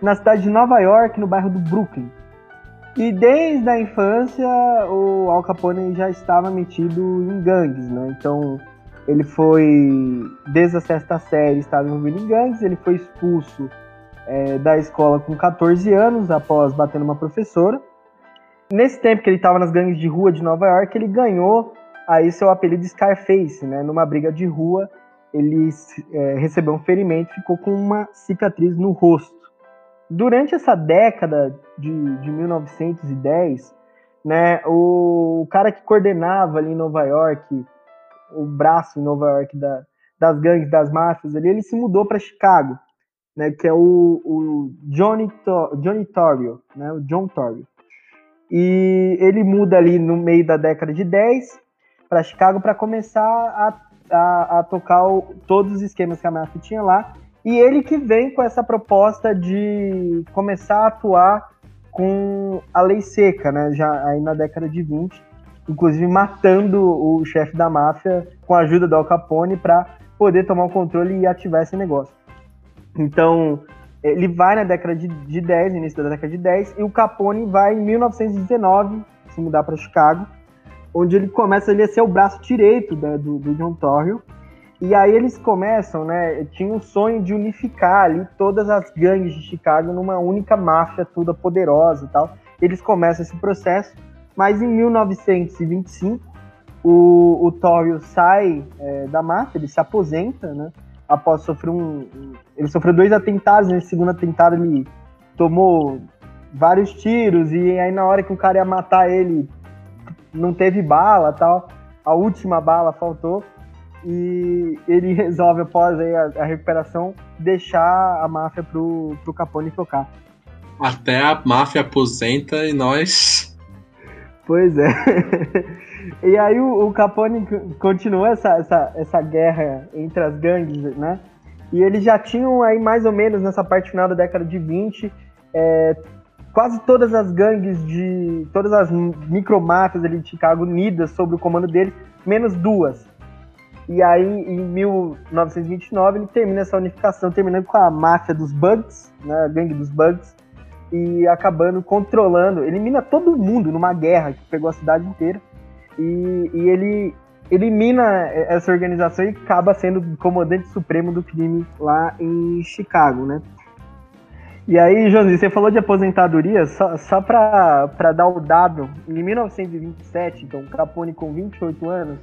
na cidade de Nova York, no bairro do Brooklyn. E desde a infância, o Al Capone já estava metido em gangues, né? Então, ele foi, desde a sexta série, estava envolvido em gangues, ele foi expulso é, da escola com 14 anos, após bater numa professora nesse tempo que ele estava nas gangues de rua de Nova York, ele ganhou aí seu apelido Scarface, né? Numa briga de rua, ele é, recebeu um ferimento e ficou com uma cicatriz no rosto. Durante essa década de, de 1910, né, o, o, cara que coordenava ali em Nova York, o braço em Nova York da, das gangues, das máfias ali, ele se mudou para Chicago, né, que é o, o Johnny, Johnny Torrio, né, o John Torrio. E ele muda ali no meio da década de 10 para Chicago para começar a, a, a tocar o, todos os esquemas que a máfia tinha lá. E ele que vem com essa proposta de começar a atuar com a lei seca, né? Já aí na década de 20, inclusive matando o chefe da máfia com a ajuda do Al Capone para poder tomar o controle e ativar esse negócio. Então, ele vai na década de, de 10, início da década de 10, e o Capone vai em 1919 se mudar para Chicago, onde ele começa ali a ser o braço direito do, do John Torrio. E aí eles começam, né? Tinha o sonho de unificar ali todas as gangues de Chicago numa única máfia toda poderosa e tal. Eles começam esse processo, mas em 1925 o, o Torrio sai é, da máfia, ele se aposenta, né? Após sofrer um. Ele sofreu dois atentados, nesse segundo atentado ele tomou vários tiros, e aí na hora que o cara ia matar ele, não teve bala tal. A última bala faltou. E ele resolve, após aí a, a recuperação, deixar a máfia pro, pro Capone tocar. Até a máfia aposenta e nós. Pois é. E aí o, o Capone continua essa, essa, essa guerra entre as gangues, né? E eles já tinham aí mais ou menos nessa parte final da década de 20, é, quase todas as gangues de. todas as micromáfias ali de Chicago unidas sob o comando deles, menos duas. E aí, em 1929, ele termina essa unificação, terminando com a máfia dos Bugs, né, a gangue dos Bugs, e acabando controlando, elimina todo mundo numa guerra que pegou a cidade inteira e, e ele elimina essa organização e acaba sendo comandante supremo do crime lá em Chicago, né? E aí, Josi, você falou de aposentadoria, só, só para dar o dado, em 1927, então Capone com 28 anos,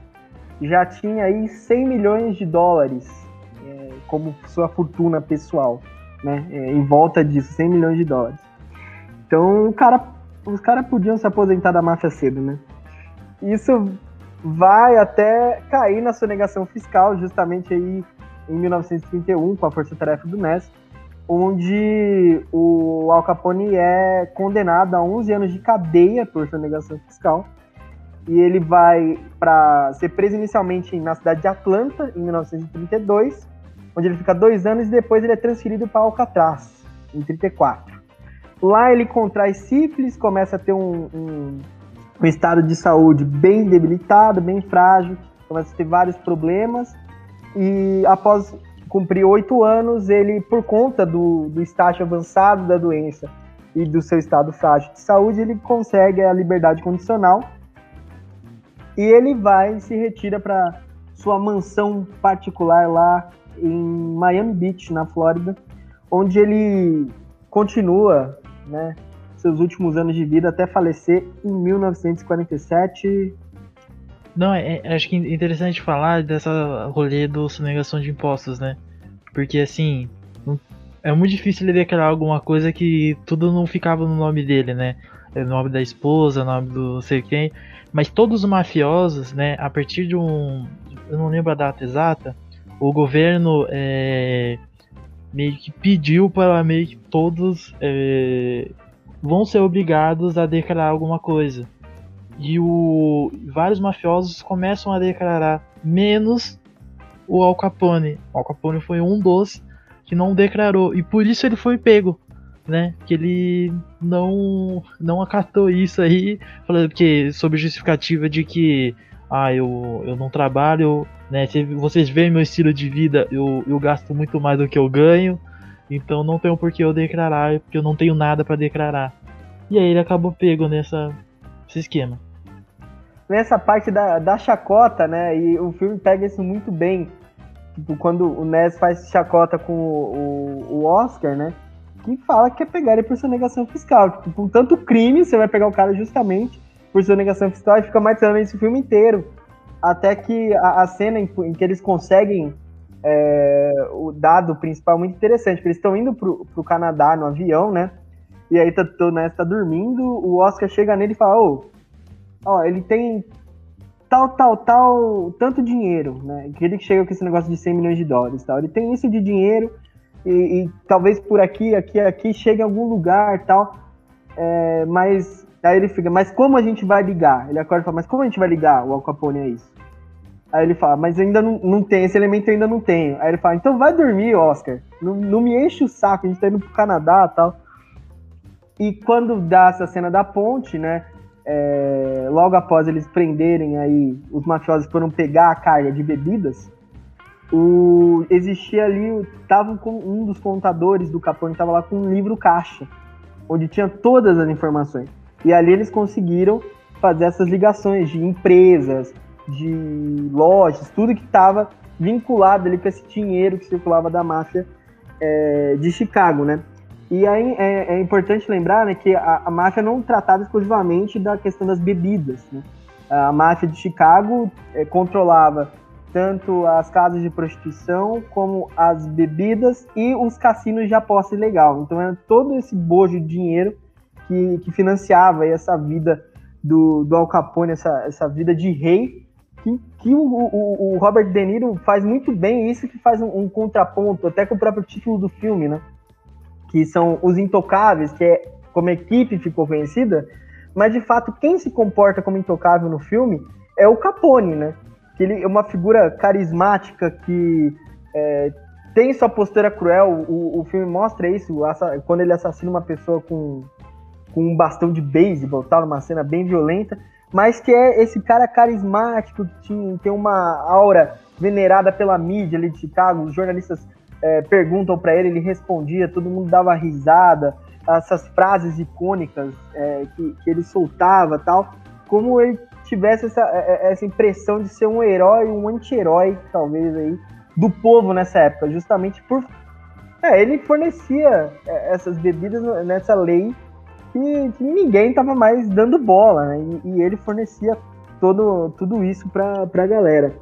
já tinha aí 100 milhões de dólares é, como sua fortuna pessoal, né? É, em volta disso, 100 milhões de dólares. Então, o cara, os caras podiam se aposentar da máfia cedo, né? Isso vai até cair na sonegação fiscal, justamente aí em 1931, com a Força Tarefa do MES, onde o Al Capone é condenado a 11 anos de cadeia por sonegação fiscal. E ele vai para ser preso inicialmente na cidade de Atlanta, em 1932, onde ele fica dois anos e depois ele é transferido para Alcatraz, em 34. Lá ele contrai sífilis, começa a ter um, um um estado de saúde bem debilitado, bem frágil, começa a ter vários problemas. E após cumprir oito anos, ele, por conta do, do estágio avançado da doença e do seu estado frágil de saúde, ele consegue a liberdade condicional e ele vai e se retira para sua mansão particular lá em Miami Beach, na Flórida, onde ele continua, né, seus últimos anos de vida até falecer em 1947. Não, é, é, acho que é interessante falar dessa rolê do sonegação de impostos, né? Porque assim, é muito difícil ele declarar alguma coisa que tudo não ficava no nome dele, né? É o nome da esposa, nome do sei quem. Mas todos os mafiosos, né? A partir de um. Eu não lembro a data exata. O governo é, meio que pediu para meio que todos é, vão ser obrigados a declarar alguma coisa. E o vários mafiosos começam a declarar, menos o Al Capone. O Al Capone foi um dos que não declarou e por isso ele foi pego, né? Que ele não não acatou isso aí, falando que sob justificativa de que ah, eu, eu não trabalho, né? Se vocês veem meu estilo de vida, eu, eu gasto muito mais do que eu ganho. Então não tem por que eu declarar, porque eu não tenho nada para declarar. E aí ele acabou pego nessa esse esquema. Nessa parte da, da chacota, né? E o filme pega isso muito bem. Tipo, quando o Ness faz chacota com o, o, o Oscar, né? Que fala que quer pegar ele por sonegação fiscal. Tipo, com tanto crime, você vai pegar o cara justamente por sonegação fiscal e fica matando esse filme inteiro. até que a, a cena em, em, que eles conseguem é, o dado principal é muito interessante, porque eles estão indo pro, pro Canadá no avião, né? E aí tá, tô, né, tá dormindo, o Oscar chega nele e fala, ô, ó, ele tem tal, tal, tal, tanto dinheiro, né? Que ele chega com esse negócio de 100 milhões de dólares tal. Ele tem isso de dinheiro e, e talvez por aqui, aqui, aqui chegue em algum lugar tal. É, mas aí ele fica, mas como a gente vai ligar? Ele acorda e fala, mas como a gente vai ligar o Al Capone a isso? Aí ele fala, mas ainda não, não tem, esse elemento eu ainda não tenho. Aí ele fala, então vai dormir, Oscar. Não, não me enche o saco, a gente tá indo pro Canadá e tal. E quando dá essa cena da ponte, né? É, logo após eles prenderem aí, os mafiosos foram pegar a carga de bebidas. O, existia ali, tava com um dos contadores do Capone estava lá com um livro caixa, onde tinha todas as informações. E ali eles conseguiram fazer essas ligações de empresas, de lojas, tudo que estava vinculado ali com esse dinheiro que circulava da máfia é, de Chicago, né? E aí é, é importante lembrar né, que a, a, máfia não tratava exclusivamente da questão das bebidas. Né? A máfia de Chicago é, controlava tanto as casas de prostituição como as bebidas e os cassinos de aposta ilegal. Então era todo esse bojo de dinheiro que, que financiava essa vida do, do Al Capone, essa, essa vida de rei, que, que o, o, o, Robert De Niro faz muito bem isso que faz um, um, contraponto até com o próprio título do filme, né? Que são os intocáveis, que é como a equipe ficou conhecida, mas de fato quem se comporta como intocável no filme é o Capone, né? Que ele é uma figura carismática que é, tem sua postura cruel. O, o filme mostra isso quando ele assassina uma pessoa com, com um bastão de beisebol, tal, uma cena bem violenta mas que é esse cara carismático, que tinha, tem uma aura venerada pela mídia ali de Chicago, os jornalistas é, perguntam para ele, ele respondia, todo mundo dava risada, essas frases icônicas é, que, que, ele soltava tal, como ele tivesse essa, é, é, essa impressão de ser um herói, um anti-herói, talvez aí, do povo nessa época, justamente por. É, ele fornecia é, essas bebidas nessa lei que, que ninguém tava mais dando bola, né? E, e ele fornecia todo, tudo isso pra, pra galera.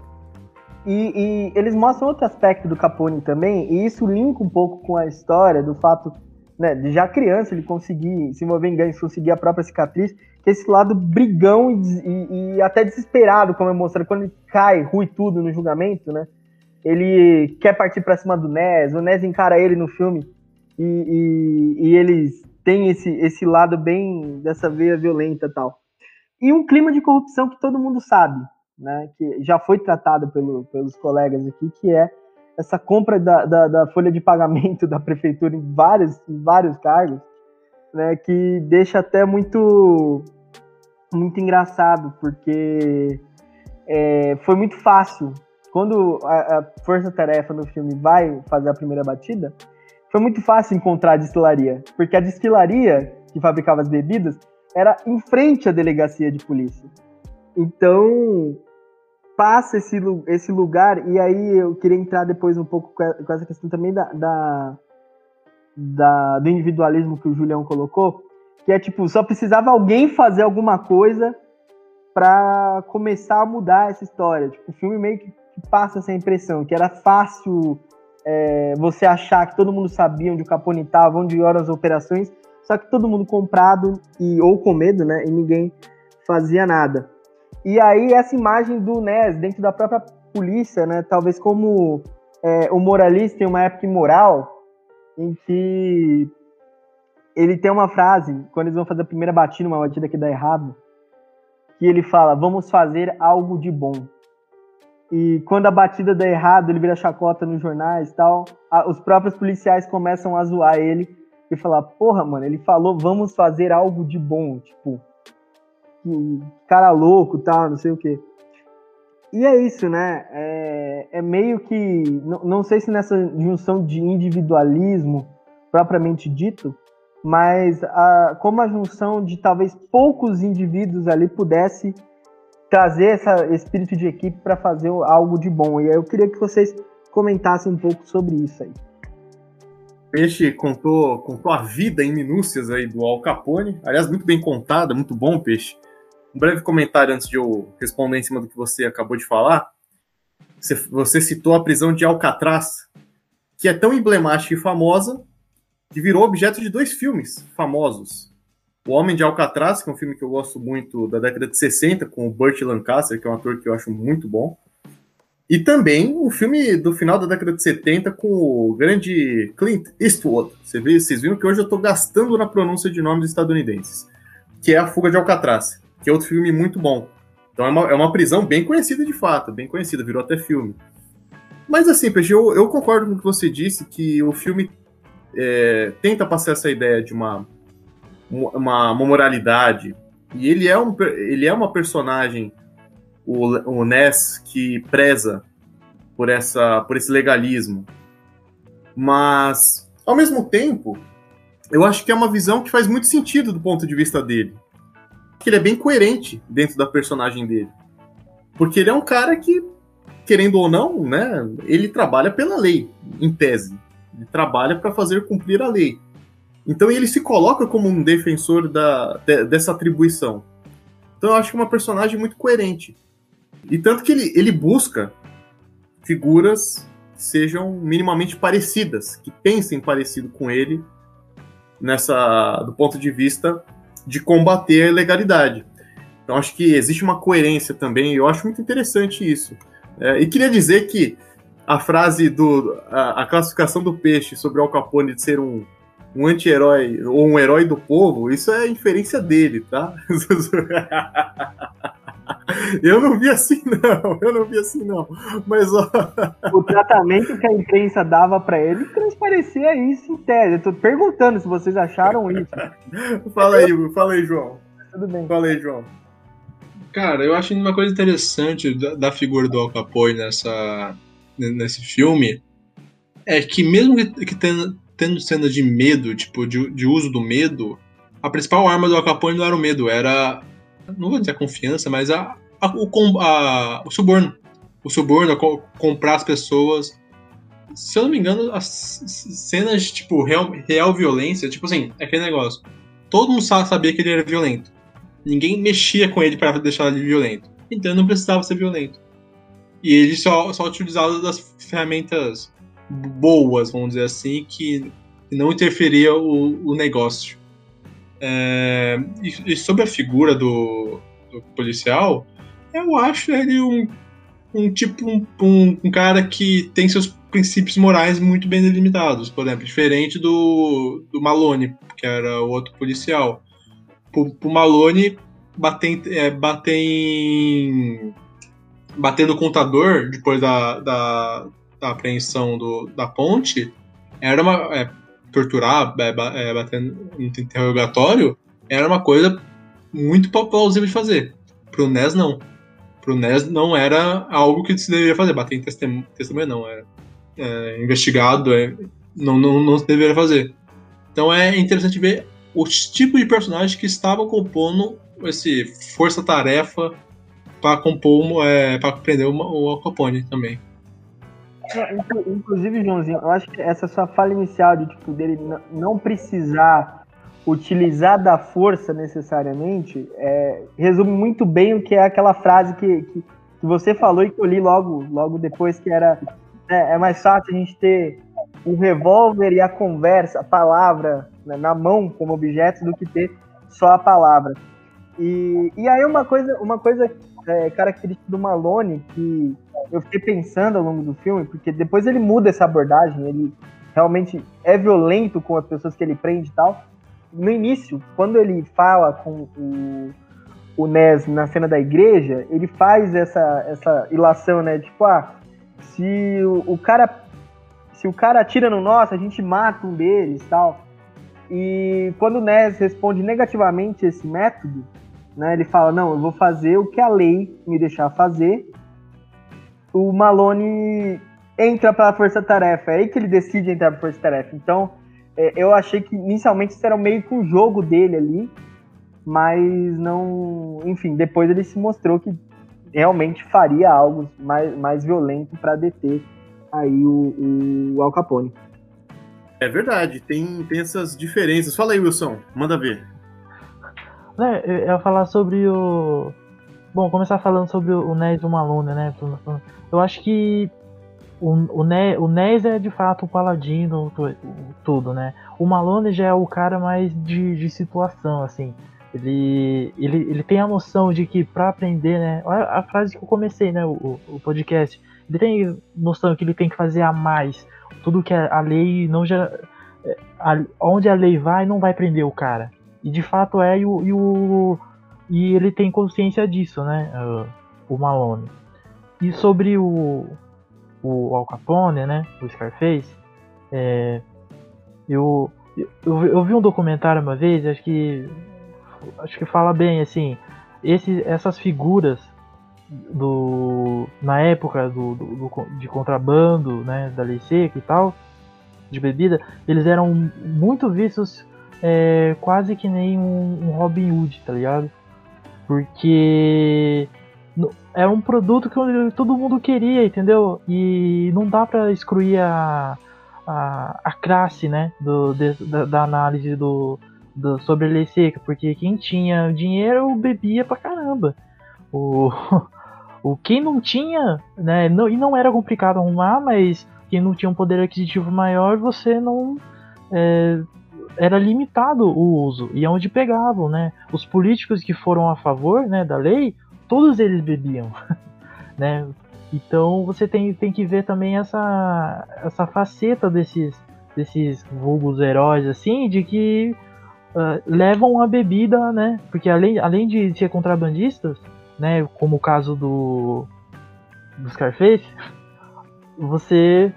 E, e, eles mostram outro aspecto do Capone também, e isso linka um pouco com a história do fato né, de já criança ele conseguir se envolver em gangues, conseguir a própria cicatriz, que é esse lado brigão e, e, e, até desesperado, como é mostrado, quando ele cai, rui tudo no julgamento, né? Ele quer partir para cima do Nes, o Nes encara ele no filme e, e eles tem esse, esse lado bem dessa veia violenta tal. E um clima de corrupção que todo mundo sabe, né, que já foi tratado pelo, pelos colegas aqui, que é essa compra da, da, da, folha de pagamento da prefeitura em vários, em vários cargos, né, que deixa até muito, muito engraçado, porque é, foi muito fácil. Quando a, a força-tarefa no filme vai fazer a primeira batida, foi muito fácil encontrar a destilaria, porque a destilaria que fabricava as bebidas era em frente à delegacia de polícia. Então, passa esse, esse lugar, e aí eu queria entrar depois um pouco com essa questão também da, da, da, do individualismo que o Julião colocou, que é tipo, só precisava alguém fazer alguma coisa para começar a mudar essa história. Tipo, o filme meio que passa essa impressão, que era fácil é, você achar que todo mundo sabia onde o Capone estava, onde eram as operações, só que todo mundo comprado e ou com medo, né? E ninguém fazia nada. E aí essa imagem do Nes dentro da própria polícia, né? Talvez como é, o moralista em uma época imoral, em que ele tem uma frase quando eles vão fazer a primeira batida, uma batida que dá errado, que ele fala: "Vamos fazer algo de bom". E quando a batida dá errado, ele vira chacota nos jornais e tal. os próprios policiais começam a zoar ele e falar: Porra, mano, ele falou, vamos fazer algo de bom. Tipo, cara louco tal, não sei o quê. E é isso, né? É, é meio que. Não, não sei se nessa junção de individualismo propriamente dito, mas a, como a junção de talvez poucos indivíduos ali pudesse trazer essa, espírito de equipe para fazer algo de bom. E aí eu queria que vocês comentassem um pouco sobre isso aí. Peixe contou, contou a vida em minúcias aí do Al Capone. Aliás, muito bem contada, muito bom, Peixe. um breve comentário antes de eu responder em cima do que você acabou de falar. Você, você citou a prisão de Alcatraz, que é tão emblemática e famosa que virou objeto de dois filmes famosos. O Homem de Alcatraz, que é um filme que eu gosto muito da década de 60, com o Burt Lancaster, que é um ator que eu acho muito bom. E também o filme do final da década de 70 com o grande Clint Eastwood. Você vê, vocês viram que hoje eu estou gastando na pronúncia de nomes estadunidenses. Que é A Fuga de Alcatraz, que é outro filme muito bom. Então é uma, é uma prisão bem conhecida de fato, bem conhecida, virou até filme. Mas assim, PG, eu, eu concordo com o que você disse, que o filme é, tenta passar essa ideia de uma, uma, uma, moralidade. E ele é, um, ele é uma personagem o, o Ness que preza por, essa, por esse legalismo. Mas, ao mesmo tempo, eu acho que é uma visão que faz muito sentido do ponto de vista dele. Que ele é bem coerente dentro da personagem dele. Porque ele é um cara que, querendo ou não, né, ele trabalha pela lei, em tese. Ele trabalha para fazer cumprir a lei. Então ele se coloca como um defensor da, de, dessa atribuição. Então eu acho que é uma personagem muito coerente. E tanto que ele, ele busca figuras que sejam minimamente parecidas, que pensem parecido com ele nessa do ponto de vista de combater a ilegalidade. Então acho que existe uma coerência também, e eu acho muito interessante isso. É, e queria dizer que a frase do a, a, classificação do peixe sobre Al Capone de ser um, um anti-herói ou um herói do povo, isso é inferência dele, tá? Eu não vi assim, não. Eu não vi assim, não. Mas, ó... O tratamento que a imprensa dava para ele transparecia isso em tese. Eu tô perguntando se vocês acharam isso. fala aí, fala aí, João. Tudo bem. Fala aí, João. Cara, eu acho uma coisa interessante da, da figura do Al Capone nessa, nesse filme é que mesmo que, que tendo, tendo cena de medo, tipo, de, de uso do medo, a principal arma do Al Capone não era o medo, era não vou dizer a confiança, mas a, a, o, a, o suborno. O suborno, comprar as pessoas. Se eu não me engano, as cenas de, tipo, real, real violência, tipo assim, é aquele negócio. Todo mundo sabia que ele era violento. Ninguém mexia com ele para deixar ele violento. Então ele não precisava ser violento. E ele só, só utilizava das ferramentas boas, vamos dizer assim, que não interferia o, o negócio. É, e, e, sobre a figura do, do, policial, eu acho ele um, um tipo um, um, um, cara que tem seus princípios morais muito bem delimitados, por exemplo, diferente do, do Malone, que era o outro policial. O Malone bater, é, bater em, no contador depois da, da, da apreensão do, da ponte era uma é, torturar, é, é, bater no interrogatório, era uma coisa muito plausível de fazer. Pro NES, não. Pro NES não era algo que se deveria fazer. Bater em testemunha não, era é, investigado, é, não, não, não se deveria fazer. Então é interessante ver os tipos de personagens que estavam compondo esse força-tarefa para compor, é, para prender o, o Al Capone também. Inclusive, Joãozinho, eu acho que essa sua fala inicial de tipo, dele não precisar utilizar da força necessariamente é, resume muito bem o que é aquela frase que, que, que, você falou e que eu li logo, logo depois, que era é, é mais fácil a gente ter o revólver e a conversa, a palavra né, na mão como objeto do que ter só a palavra. E, e aí uma coisa, uma coisa é, característica do Malone que eu fiquei pensando ao longo do filme, porque depois ele muda essa abordagem, ele realmente é violento com as pessoas que ele prende e tal. No início, quando ele fala com o, o Nes na cena da igreja, ele faz essa, essa ilação, né? Tipo, ah, se o, o cara se o cara atira no nosso, a gente mata um deles tal. E quando o Nes responde negativamente esse método, né, ele fala, não, eu vou fazer o que a lei me deixar fazer o Malone entra para a Força Tarefa. É aí que ele decide entrar para a Força Tarefa. Então, é, eu achei que inicialmente isso era meio que um jogo dele ali, mas não. Enfim, depois ele se mostrou que realmente faria algo mais, mais violento para deter aí o, o Al Capone. É verdade, tem, tem essas diferenças. Fala aí, Wilson, manda ver. né, eu ia falar sobre o. Bom, começar falando sobre o Nés e o Malone, né? Eu acho que o, o, Nés, o Nés é de fato o paladino, tudo, né? O Malone já é o cara mais de, de situação, assim. Ele, ele, ele tem a noção de que para aprender, né? Olha a frase que eu comecei, né? O, o podcast. Ele tem noção que ele tem que fazer a mais. Tudo que a lei não já. É, a, onde a lei vai, não vai prender o cara. E de fato é, e o, e, o, e ele tem consciência disso, né? o Malone. E sobre o, o Al Capone, né? O Scarface. É, eu, eu, eu vi um documentário uma vez, acho que acho que fala bem assim, esse, essas figuras do na época do, do, do, de contrabando, né, da lei seca e tal, de bebida, eles eram muito vistos é, quase que nem um, um Robin Hood, tá ligado? Porque é um produto que todo mundo queria, entendeu? E não dá para excluir a, a, a classe, né, do, de, da, da, análise do, do, sobre a lei seca, porque quem tinha dinheiro bebia pra caramba. O, o quem não tinha, né, não, e não era complicado arrumar, mas quem não tinha um poder aquisitivo maior, você não é, era limitado o uso e aonde pegavam, né? Os políticos que foram a favor, né, da lei, todos eles bebiam, né? Então você tem, tem que ver também essa essa faceta desses desses vulgos heróis assim, de que uh, levam a bebida, né? Porque além, além de ser contrabandistas, né, como o caso do do Scarface, você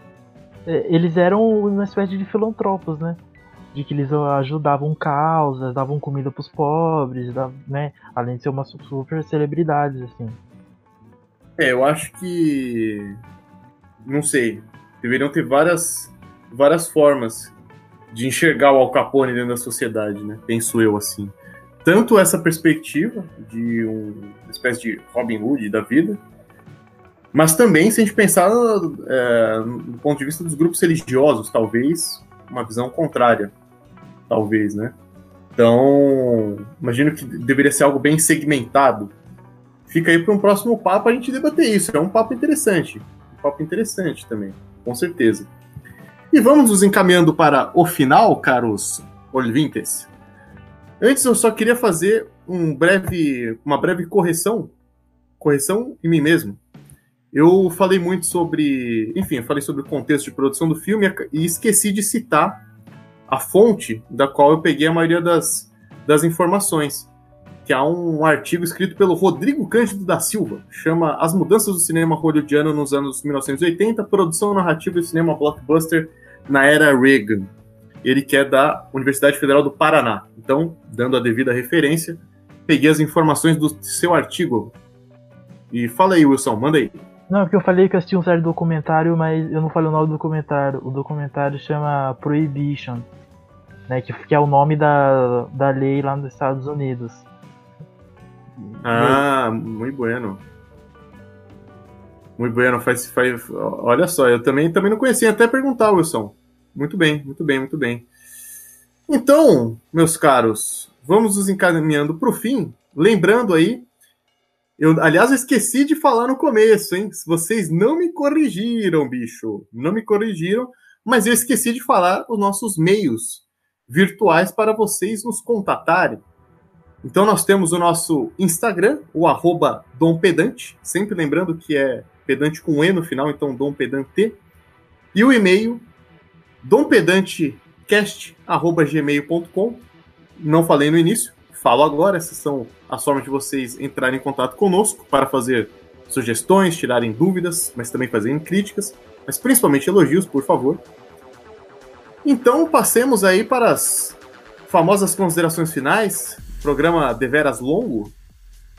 é, eles eram uma espécie de filantropos, né? De que eles ajudavam causas, davam comida para os pobres, né? Além de ser uma super celebridades, assim. É, eu acho que. Não sei. Deveriam ter várias, várias formas de enxergar o Al Capone dentro da sociedade, né? Penso eu assim. Tanto essa perspectiva de um, uma espécie de Robin Hood da vida, mas também, se a gente pensar é, do ponto de vista dos grupos religiosos, talvez uma visão contrária. Talvez, né? Então, imagino que deveria ser algo bem segmentado. Fica aí para um próximo papo a gente debater isso. É um papo interessante. Um papo interessante também, com certeza. E vamos nos encaminhando para o final, caros ouvintes. Antes, eu só queria fazer um breve, uma breve correção. Correção em mim mesmo eu falei muito sobre, enfim, eu falei sobre o contexto de produção do filme e esqueci de citar a fonte da qual eu peguei a maioria das, das informações, que é um artigo escrito pelo Rodrigo Cândido da Silva, chama As Mudanças do Cinema Hollywoodiano nos anos 1980, produção narrativa do cinema blockbuster na era Reagan. Ele que é da Universidade Federal do Paraná. Então, dando a devida referência, peguei as informações do seu artigo. E fala aí, Wilson, manda aí. Não, porque eu falei que eu assisti um certo documentário, mas eu não falei o nome do documentário. O documentário chama Prohibition, né? Que, que é o nome da, da lei lá nos Estados Unidos. Ah, muito bueno. Muito bueno, faz, faz. Olha só, eu também, também não conhecia, até perguntar, Wilson. Muito bem, muito bem, muito bem. Então, meus caros, vamos nos encaminhando para o fim. Lembrando aí eu, aliás, eu esqueci de falar no começo, hein? Vocês não me corrigiram, bicho. Não me corrigiram, mas eu esqueci de falar os nossos meios virtuais para vocês nos contatarem. Então nós temos o nosso Instagram, o arroba Dom Pedante, sempre lembrando que é pedante com E no final, então Dom Pedante. E o e-mail dompedantecast.gmail.com. Não falei no início, falo agora, essas são as formas de vocês entrarem em contato conosco para fazer sugestões, tirarem dúvidas, mas também fazerem críticas, mas principalmente elogios, por favor. Então, passemos aí para as famosas considerações finais, programa deveras longo.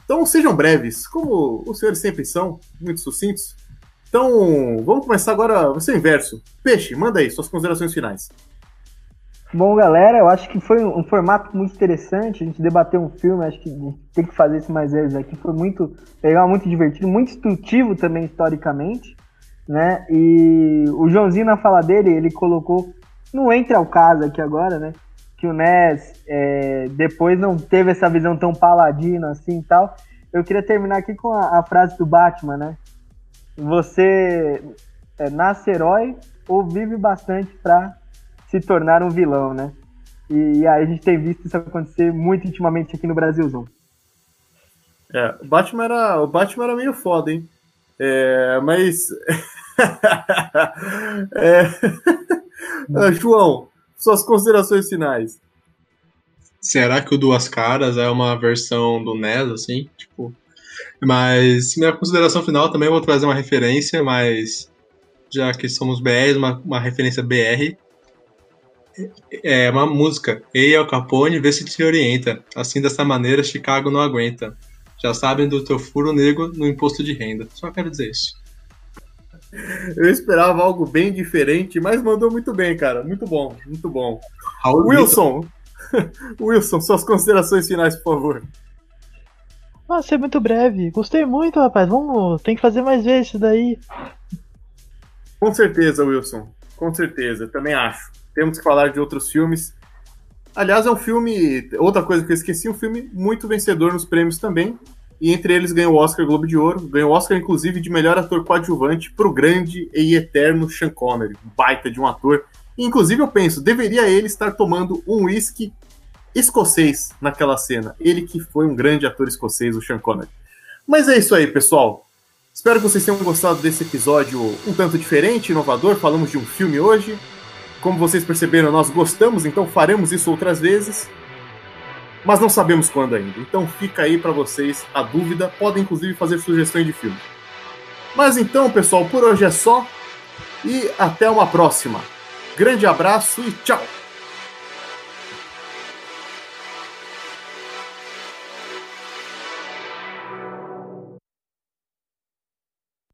Então, sejam breves, como os senhores sempre são, muito sucintos. Então, vamos começar agora, vai ser inverso. Peixe, manda aí suas considerações finais. Bom, galera, eu acho que foi um formato muito interessante. A gente debateu um filme, acho que tem que fazer isso mais vezes aqui. Foi muito legal, muito divertido, muito instrutivo também historicamente, né? E o Joãozinho na fala dele, ele colocou, não entra ao caso aqui agora, né? que o Ness é, depois não teve essa visão tão paladina assim e tal. Eu queria terminar aqui com a, a frase do Batman, né? Você é, nasce herói ou vive bastante para se tornar um vilão, né? E, e, aí a gente tem visto isso acontecer muito intimamente aqui no Brasilzão. É, o Batman era, o Batman era meio foda, hein? É, mas. é... Ah, João, suas considerações finais. Será que o Duas Caras é uma versão do NES, assim? Tipo. Mas minha consideração final também vou trazer uma referência, mas já que somos BR, uma, uma referência BR. É uma música. Ei, Al Capone, vê se te orienta. Assim, dessa maneira, Chicago não aguenta. Já sabem do teu furo negro no imposto de renda. Só quero dizer isso. Eu esperava algo bem diferente, mas mandou muito bem, cara. Muito bom, muito bom. Raul Wilson, Wilson, suas considerações finais, por favor. Ah, ser muito breve. Gostei muito, rapaz. Vamos, tem que fazer mais vezes isso daí. Com certeza, Wilson. Com certeza, também acho. Temos que falar de outros filmes. Aliás, é um filme. Outra coisa que eu esqueci, um filme muito vencedor nos prêmios também. E entre eles ganhou o Oscar Globo de Ouro. Ganhou o Oscar, inclusive, de melhor ator coadjuvante pro grande e eterno Sean Connery. Baita de um ator. E, inclusive, eu penso, deveria ele estar tomando um whisky escocês naquela cena. Ele que foi um grande ator escocês, o Sean Connery. Mas é isso aí, pessoal. Espero que vocês tenham gostado desse episódio um tanto diferente, inovador. Falamos de um filme hoje. Como vocês perceberam, nós gostamos, então faremos isso outras vezes. Mas não sabemos quando ainda. Então fica aí para vocês a dúvida. Podem inclusive fazer sugestões de filme. Mas então, pessoal, por hoje é só. E até uma próxima. Grande abraço e tchau!